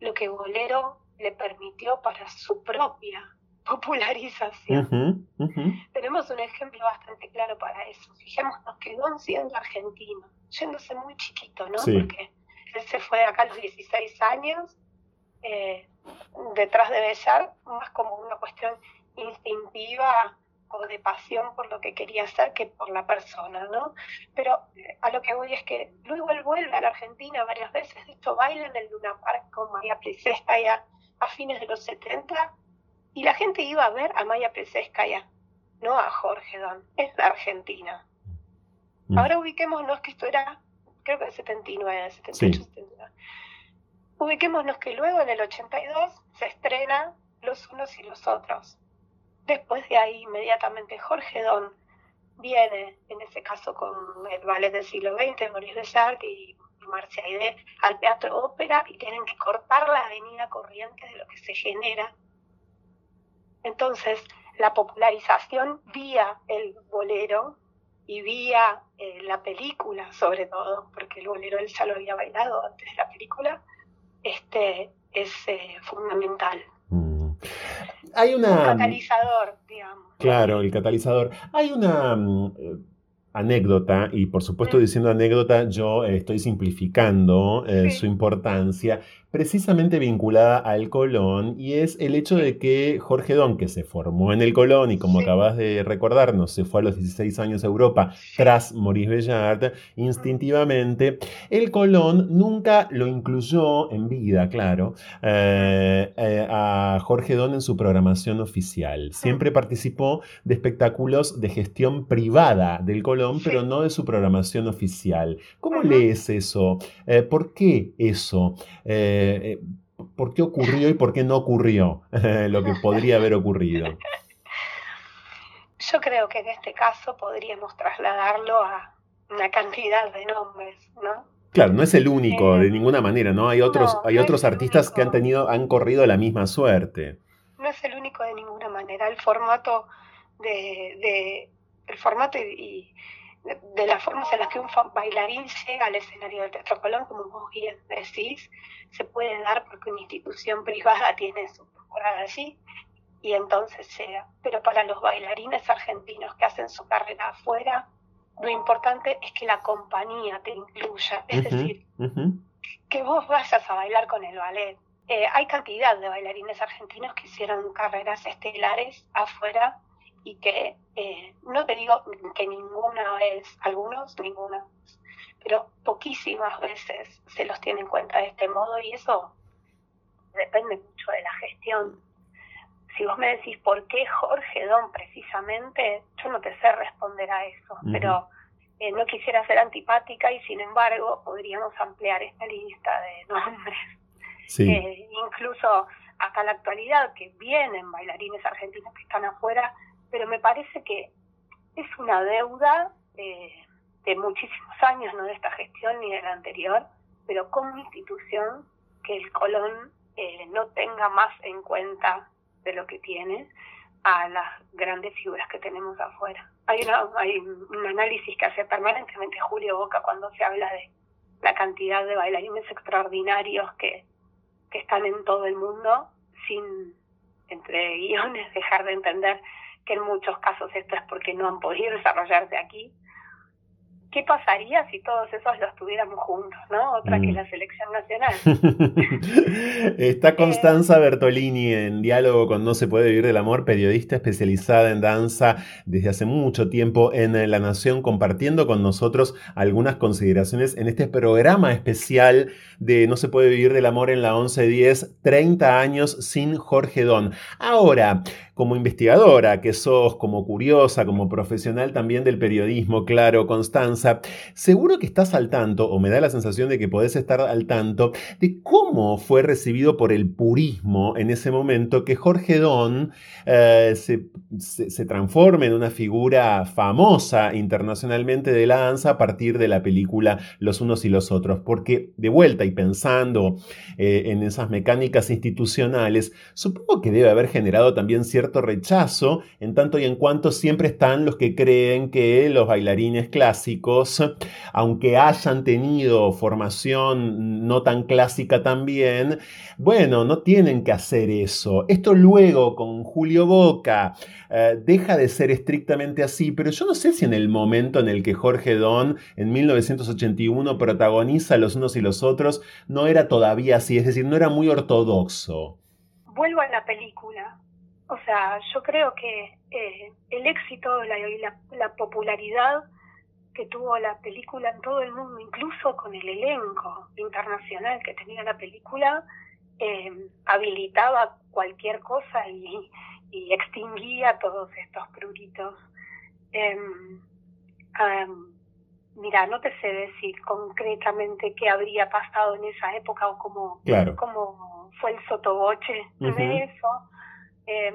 Speaker 10: lo que bolero le permitió para su propia popularización. Tenemos un ejemplo bastante claro para eso. Fijémonos que Don siendo argentino, yéndose muy chiquito, ¿no? Porque él se fue acá a los 16 años, eh, detrás de Bellar más como una cuestión instintiva o de pasión por lo que quería hacer que por la persona, ¿no? Pero eh, a lo que voy es que luego él vuelve a la Argentina varias veces, de hecho baila en el Luna Park con María ya a fines de los 70 y la gente iba a ver a Maya ya no a Jorge Don, es la Argentina. Mm. Ahora ubiquémonos que esto era, creo que el 79, 78, 79. Ubiquémonos que luego en el 82 se estrena Los unos y los otros. Después de ahí, inmediatamente, Jorge Don viene, en ese caso con el ballet del siglo XX, Maurice Béjart y Marcia Aide, al teatro ópera y tienen que cortar la avenida corriente de lo que se genera. Entonces, la popularización vía el bolero y vía eh, la película, sobre todo, porque el bolero él ya lo había bailado antes de la película, este, es eh, fundamental.
Speaker 1: Mm. Hay una...
Speaker 10: catalizador, digamos.
Speaker 1: Claro, el catalizador. Hay una mm, anécdota, y por supuesto diciendo anécdota yo eh, estoy simplificando su importancia, precisamente vinculada al Colón y es el hecho de que Jorge Don, que se formó en el Colón y como acabas de recordarnos, se fue a los 16 años a Europa tras Maurice Bellard, instintivamente, el Colón nunca lo incluyó en vida, claro, eh, eh, a Jorge Don en su programación oficial. Siempre participó de espectáculos de gestión privada del Colón, pero no de su programación oficial. ¿Cómo lees eso? Eh, ¿Por qué eso? Eh, por qué ocurrió y por qué no ocurrió lo que podría haber ocurrido.
Speaker 10: Yo creo que en este caso podríamos trasladarlo a una cantidad de nombres, ¿no?
Speaker 1: Claro, no es el único, de eh, ninguna manera, ¿no? Hay otros, hay otros artistas que han tenido, han corrido la misma suerte.
Speaker 10: No es el único de ninguna manera. El formato de, el formato y, de, las formas en las que un bailarín llega al escenario del Teatro Colón, como vos bien decís, se puede dar porque una institución privada tiene su temporada allí y entonces llega. Pero para los bailarines argentinos que hacen su carrera afuera, lo importante es que la compañía te incluya, es decir, que vos vayas a bailar con el ballet. Eh, hay cantidad de bailarines argentinos que hicieron carreras estelares afuera y que eh, no te digo que ninguna vez, algunos, ninguna, pero poquísimas veces se los tiene en cuenta de este modo y eso depende mucho de la gestión. Si vos me decís por qué Jorge Don precisamente, yo no te sé responder a eso, pero eh, no quisiera ser antipática y sin embargo podríamos ampliar esta lista de nombres. Eh, incluso hasta la actualidad que vienen bailarines argentinos que están afuera pero me parece que es una deuda de muchísimos años, no de esta gestión ni de la anterior, pero como institución que el Colón eh, no tenga más en cuenta de lo que tiene a las grandes figuras que tenemos afuera. Hay, una, hay un análisis que hace permanentemente Julio Boca cuando se habla de la cantidad de bailarines extraordinarios que, que están en todo el mundo, sin, entre guiones, dejar de entender que en muchos casos esto es porque no han podido desarrollarse aquí. ¿Qué pasaría si todos esos los tuviéramos juntos, no? Otra que mm. la selección nacional.
Speaker 1: Está Constanza Bertolini en diálogo con No se puede vivir del amor, periodista especializada en danza desde hace mucho tiempo en La Nación, compartiendo con nosotros algunas consideraciones en este programa especial de No se puede vivir del amor en la 1110, 30 años sin Jorge Don. Ahora, como investigadora que sos, como curiosa, como profesional también del periodismo, claro, Constanza, seguro que estás al tanto, o me da la sensación de que podés estar al tanto, de cómo fue recibido por el purismo en ese momento que Jorge Don eh, se, se, transforme en una figura famosa internacionalmente de la danza a partir de la película Los unos y los otros, porque de vuelta y pensando eh, en esas mecánicas institucionales, supongo que debe haber generado también rechazo, en tanto y en cuanto siempre están los que creen que los bailarines clásicos, aunque hayan tenido formación no tan clásica también, bueno, no tienen que hacer eso. Esto luego con Julio Boca eh, deja de ser estrictamente así, pero yo no sé si en el momento en el que Jorge Don en 1981 protagoniza Los unos y los otros, no era todavía así, es decir, no era muy ortodoxo.
Speaker 10: vuelvo a la película. O sea, yo creo que eh, el éxito, la, la, la popularidad que tuvo la película en todo el mundo, incluso con el elenco internacional que tenía la película, eh, habilitaba cualquier cosa y, y, extinguía todos estos pruritos. Eh, mira, no te sé decir concretamente qué habría pasado en esa época o cómo, cómo fue el sotoboche de eso. Eh,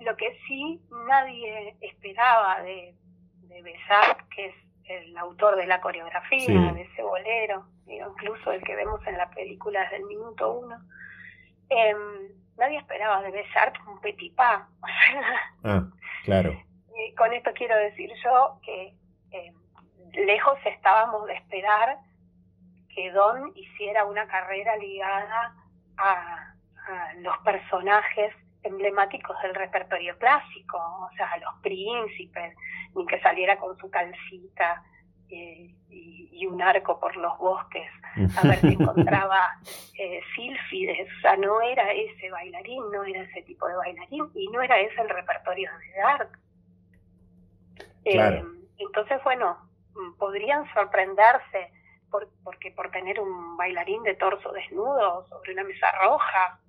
Speaker 10: lo que sí nadie esperaba de, de Besart, que es el autor de la coreografía de ese bolero, incluso el que vemos en la película desde el minuto uno. Eh, nadie esperaba de Besart un petit pas.
Speaker 1: ah, claro.
Speaker 10: Y con esto quiero decir yo que eh, lejos estábamos de esperar que Don hiciera una carrera ligada a, a los personajes emblemáticos del repertorio clásico, o sea, los príncipes, ni que saliera con su calcita eh, y, un arco por los bosques a ver si encontraba eh, sílfides, o sea, no era ese bailarín, no era ese tipo de bailarín y no era ese el repertorio de Dark. Eh, entonces, bueno, podrían sorprenderse por, porque por tener un bailarín de torso desnudo sobre una mesa roja,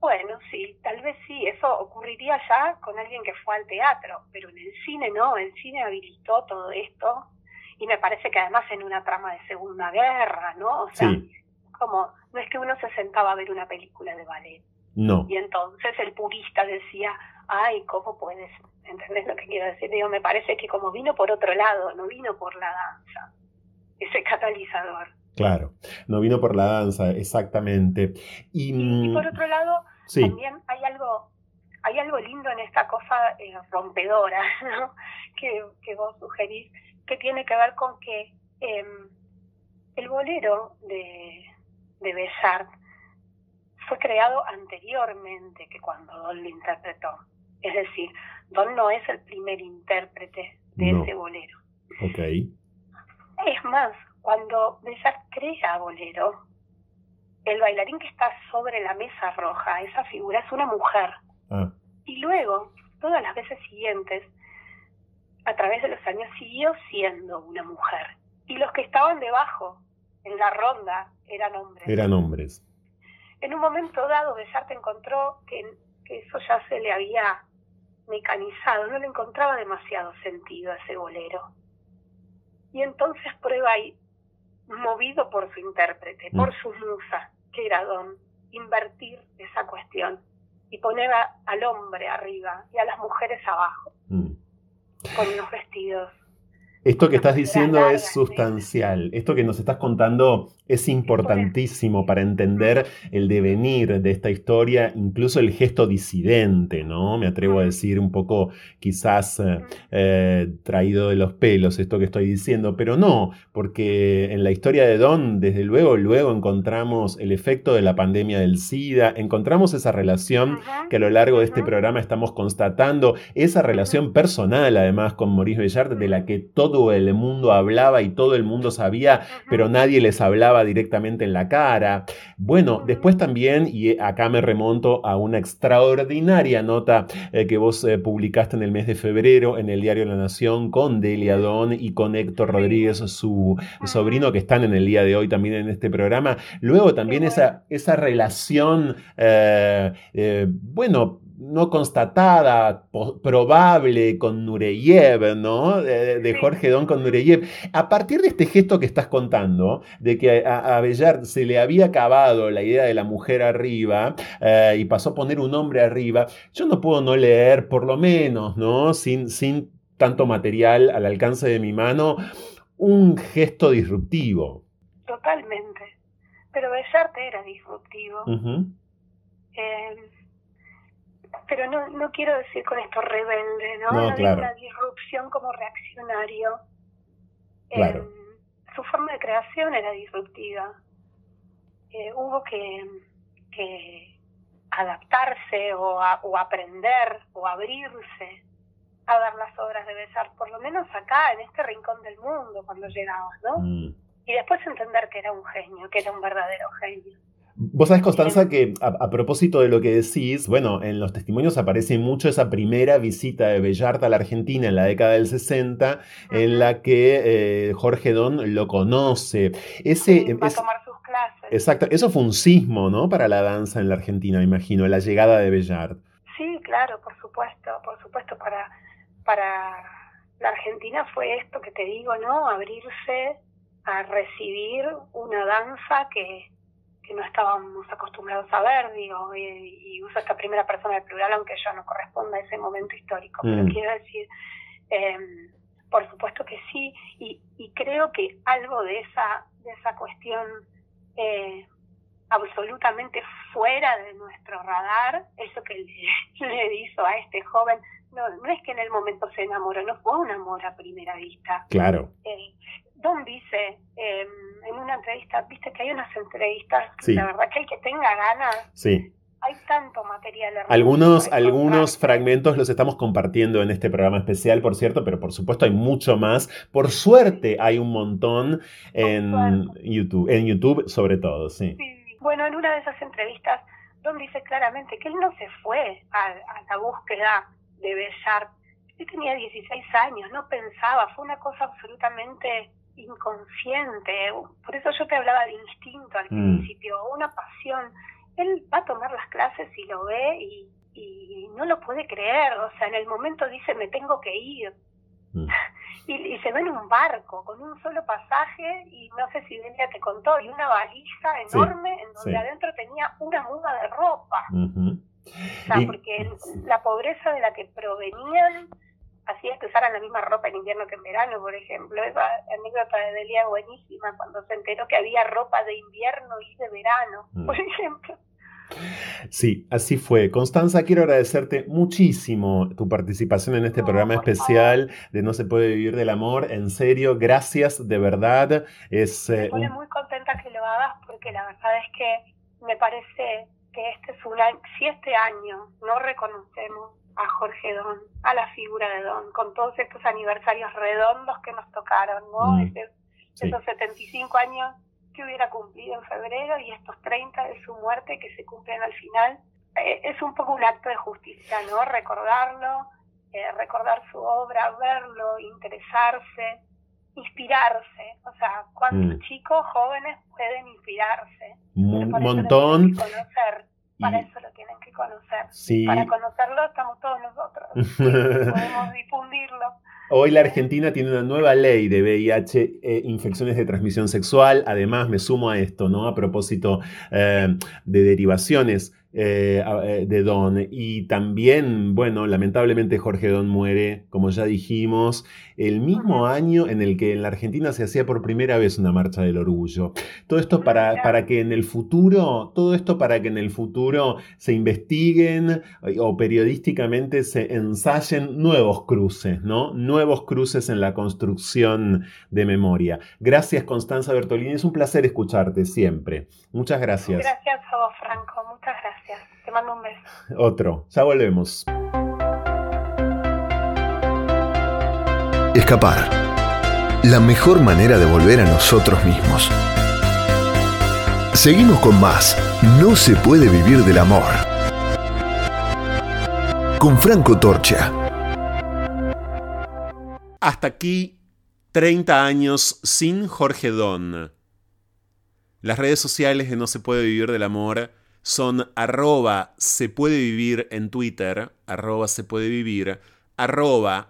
Speaker 10: bueno, sí, tal vez sí, eso ocurriría ya con alguien que fue al teatro, pero en el cine no, el cine habilitó todo esto y me parece que además en una trama de Segunda Guerra, ¿no? O sea, como no es que uno se sentaba a ver una película de ballet.
Speaker 1: No.
Speaker 10: Y entonces el purista decía, ay, ¿cómo puedes? ¿Entendés lo que quiero decir? Digo, me parece que como vino por otro lado, no vino por la danza, ese catalizador.
Speaker 1: Claro, no vino por la danza, exactamente. Y,
Speaker 10: y por otro lado, también hay algo, hay algo lindo en esta cosa eh, rompedora ¿no? que, que vos sugerís, que tiene que ver con que em, el bolero de, de Besart fue creado anteriormente que cuando Don lo interpretó. Es decir, Don no es el primer intérprete de ese bolero.
Speaker 1: Ok.
Speaker 10: Es más, cuando Besart crea bolero, el bailarín que está sobre la mesa roja, esa figura es una mujer. Ah. Y luego, todas las veces siguientes, a través de los años, siguió siendo una mujer. Y los que estaban debajo, en la ronda, eran hombres.
Speaker 1: Eran hombres.
Speaker 10: En un momento dado, Besarte encontró que, que eso ya se le había mecanizado, no le encontraba demasiado sentido a ese bolero. Y entonces prueba ahí movido por su intérprete, por mm. su musa, que era Don, invertir esa cuestión y poner al hombre arriba y a las mujeres abajo, mm. con unos vestidos
Speaker 1: esto que estás diciendo es sustancial. Esto que nos estás contando es importantísimo para entender el devenir de esta historia, incluso el gesto disidente, ¿no? Me atrevo a decir un poco quizás eh, eh, traído de los pelos esto que estoy diciendo, pero no, porque en la historia de Don, desde luego, luego encontramos el efecto de la pandemia del SIDA, encontramos esa relación que a lo largo de este programa estamos constatando, esa relación personal además con Maurice Bellard, de la que todo el mundo hablaba y todo el mundo sabía, pero nadie les hablaba directamente en la cara. Bueno, después también, y acá me remonto a una extraordinaria nota eh, que vos eh, publicaste en el mes de febrero en el diario La Nación con Delia Don y con Héctor Rodríguez, su sobrino, que están en el día de hoy también en este programa. Luego también esa, esa relación, eh, bueno, no constatada, probable con Nureyev, ¿no? De, Jorge Don con Nureyev. A partir de este gesto que estás contando, de que a, a se le había acabado la idea de la mujer arriba eh, y pasó a poner un hombre arriba, yo no puedo no leer, por lo menos, ¿no? Sin, sin tanto material al alcance de mi mano, un gesto disruptivo.
Speaker 10: Totalmente. Pero Bellarte era disruptivo pero no, no quiero decir con esto rebelde, ¿no? No, una disrupción como reaccionario.
Speaker 1: Claro.
Speaker 10: su forma de creación era disruptiva. Eh, hubo que, que adaptarse o, o aprender o abrirse a dar las obras de Besar, por lo menos acá, en este rincón del mundo, cuando llegabas, ¿no? Mm. Y después entender que era un genio, que era un verdadero genio.
Speaker 11: Vos sabés, Constanza, que a, propósito de lo que decís, bueno, en los testimonios aparece mucho esa primera visita de Bellart a la Argentina en la década del 60, en la que eh, Jorge Don lo conoce. Ese,
Speaker 10: va a tomar sus clases.
Speaker 11: Exacto, eso fue un sismo, ¿no? Para la danza en la Argentina, me imagino, la llegada de Bellart.
Speaker 10: Sí, claro, por supuesto, por supuesto, para, para la Argentina fue esto que te digo, ¿no? Abrirse a recibir una danza que no estábamos acostumbrados a ver, digo, y, uso esta primera persona del plural, aunque yo no corresponda a ese momento histórico, pero mm. quiero decir, em, por supuesto que sí, y, y, creo que algo de esa, de esa cuestión eh, absolutamente fuera de nuestro radar, eso que le, le hizo a este joven, no, no es que en el momento se enamoró, no fue un amor a primera vista.
Speaker 11: Claro.
Speaker 10: Eh, Don dice em, en una entrevista, viste que hay unas entrevistas, la verdad que el que tenga ganas,
Speaker 11: sí.
Speaker 10: hay tanto material.
Speaker 11: Algunos, algunos fragmentos los estamos compartiendo en este programa especial, por cierto, pero por supuesto hay mucho más. Por suerte hay un montón en YouTube, en YouTube sobre todo, sí.
Speaker 10: Bueno, en una de esas entrevistas, Don dice claramente que él no se fue a, la búsqueda de Bellart. Él tenía 16 años, no pensaba, fue una cosa absolutamente inconsciente, por eso yo te hablaba de instinto al mm. principio, una pasión. Él va a tomar las clases y lo ve y, no lo puede creer, o sea, en el momento dice me tengo que ir. Mm. y, se ve en un barco con un solo pasaje y no sé si Delia te contó, y una valija enorme en donde adentro tenía una muda de ropa. O sea, porque la pobreza de la que provenían hacía que usaran la misma ropa en invierno que en verano, por ejemplo. Esa anécdota de Delia buenísima, cuando se enteró que había ropa de invierno y de verano, mm. por ejemplo.
Speaker 11: Sí, así fue. Constanza, quiero agradecerte muchísimo tu participación en este programa especial de No se puede vivir del amor. En serio, gracias de verdad. Es,
Speaker 10: me eh, pone muy contenta que lo hagas porque la verdad es que me parece que este es un año, si este año no reconocemos a Jorge Don, a la figura de Don, con todos estos aniversarios redondos que nos tocaron, ¿no? Mm, esos 75 años que hubiera cumplido en febrero y estos 30 de su muerte que se cumplen al final. Eh, es un poco un acto de justicia, ¿no? Recordarlo, eh, recordar su obra, verlo, interesarse, inspirarse. O sea, ¿cuántos mm. chicos jóvenes pueden inspirarse?
Speaker 11: Un montón.
Speaker 10: Conocer para eso lo tienen que conocer. Para conocerlo estamos todos nosotros. Podemos difundirlo.
Speaker 11: Hoy la Argentina tiene una nueva ley de VIH, e infecciones de transmisión sexual. Además, me sumo a esto, ¿no? A propósito eh, de derivaciones eh, eh, de Don. Y también, bueno, lamentablemente Jorge Don muere, como ya dijimos, el mismo año en el que en la Argentina se hacía por primera vez una marcha del orgullo. Todo esto para, para que en el futuro, todo esto para que en el futuro se investiguen eh, o periodísticamente se ensayen nuevos cruces, ¿no? Nuevos cruces en la construcción de memoria. Gracias, Constanza Bertolini. Es un placer escucharte siempre. Muchas gracias.
Speaker 10: Gracias a vos, Franco. Muchas gracias. Te mando un beso.
Speaker 11: Otro. Ya volvemos.
Speaker 5: Escapar. La mejor manera de volver a nosotros mismos. Seguimos con más. No se puede vivir del amor. Con Franco Torcha.
Speaker 1: Hasta aquí 30 años sin Jorge Don. Las redes sociales de No se puede vivir del amor son arroba se puede vivir en Twitter, arroba se puede vivir,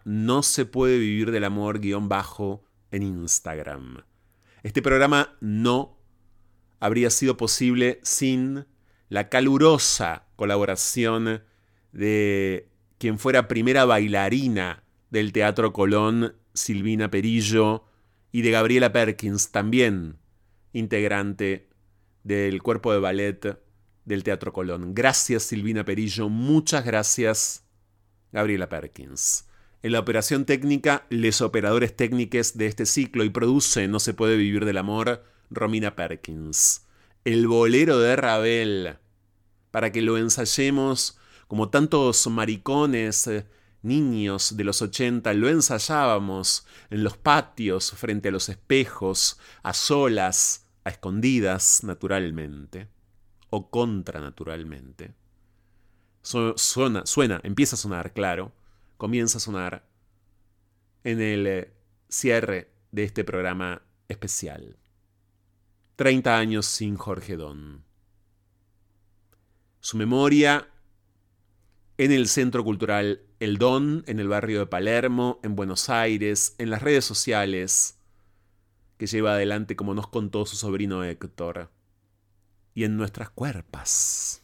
Speaker 1: no se puede vivir del amor guion bajo en Instagram. Este programa no habría sido posible sin la calurosa colaboración de quien fuera primera bailarina del Teatro Colón, Silvina Perillo, y de Gabriela Perkins, también integrante del cuerpo de ballet del Teatro Colón. Gracias Silvina Perillo, muchas gracias Gabriela Perkins. En la operación técnica, les operadores técnicos de este ciclo y produce No se puede vivir del amor, Romina Perkins. El bolero de Ravel, para que lo ensayemos como tantos maricones, eh, niños de los 80 lo ensayábamos en los patios, frente a los espejos, a solas, a escondidas, naturalmente. o contranaturalmente. Suena, suena, empieza a sonar, claro, comienza a sonar en el eh, cierre de este programa especial. 30 años sin Jorge Don. Su memoria en el Centro Cultural El Don, en el barrio de Palermo, en Buenos Aires, en las redes sociales, que lleva adelante como nos contó su sobrino Héctor, y en nuestras cuerpas.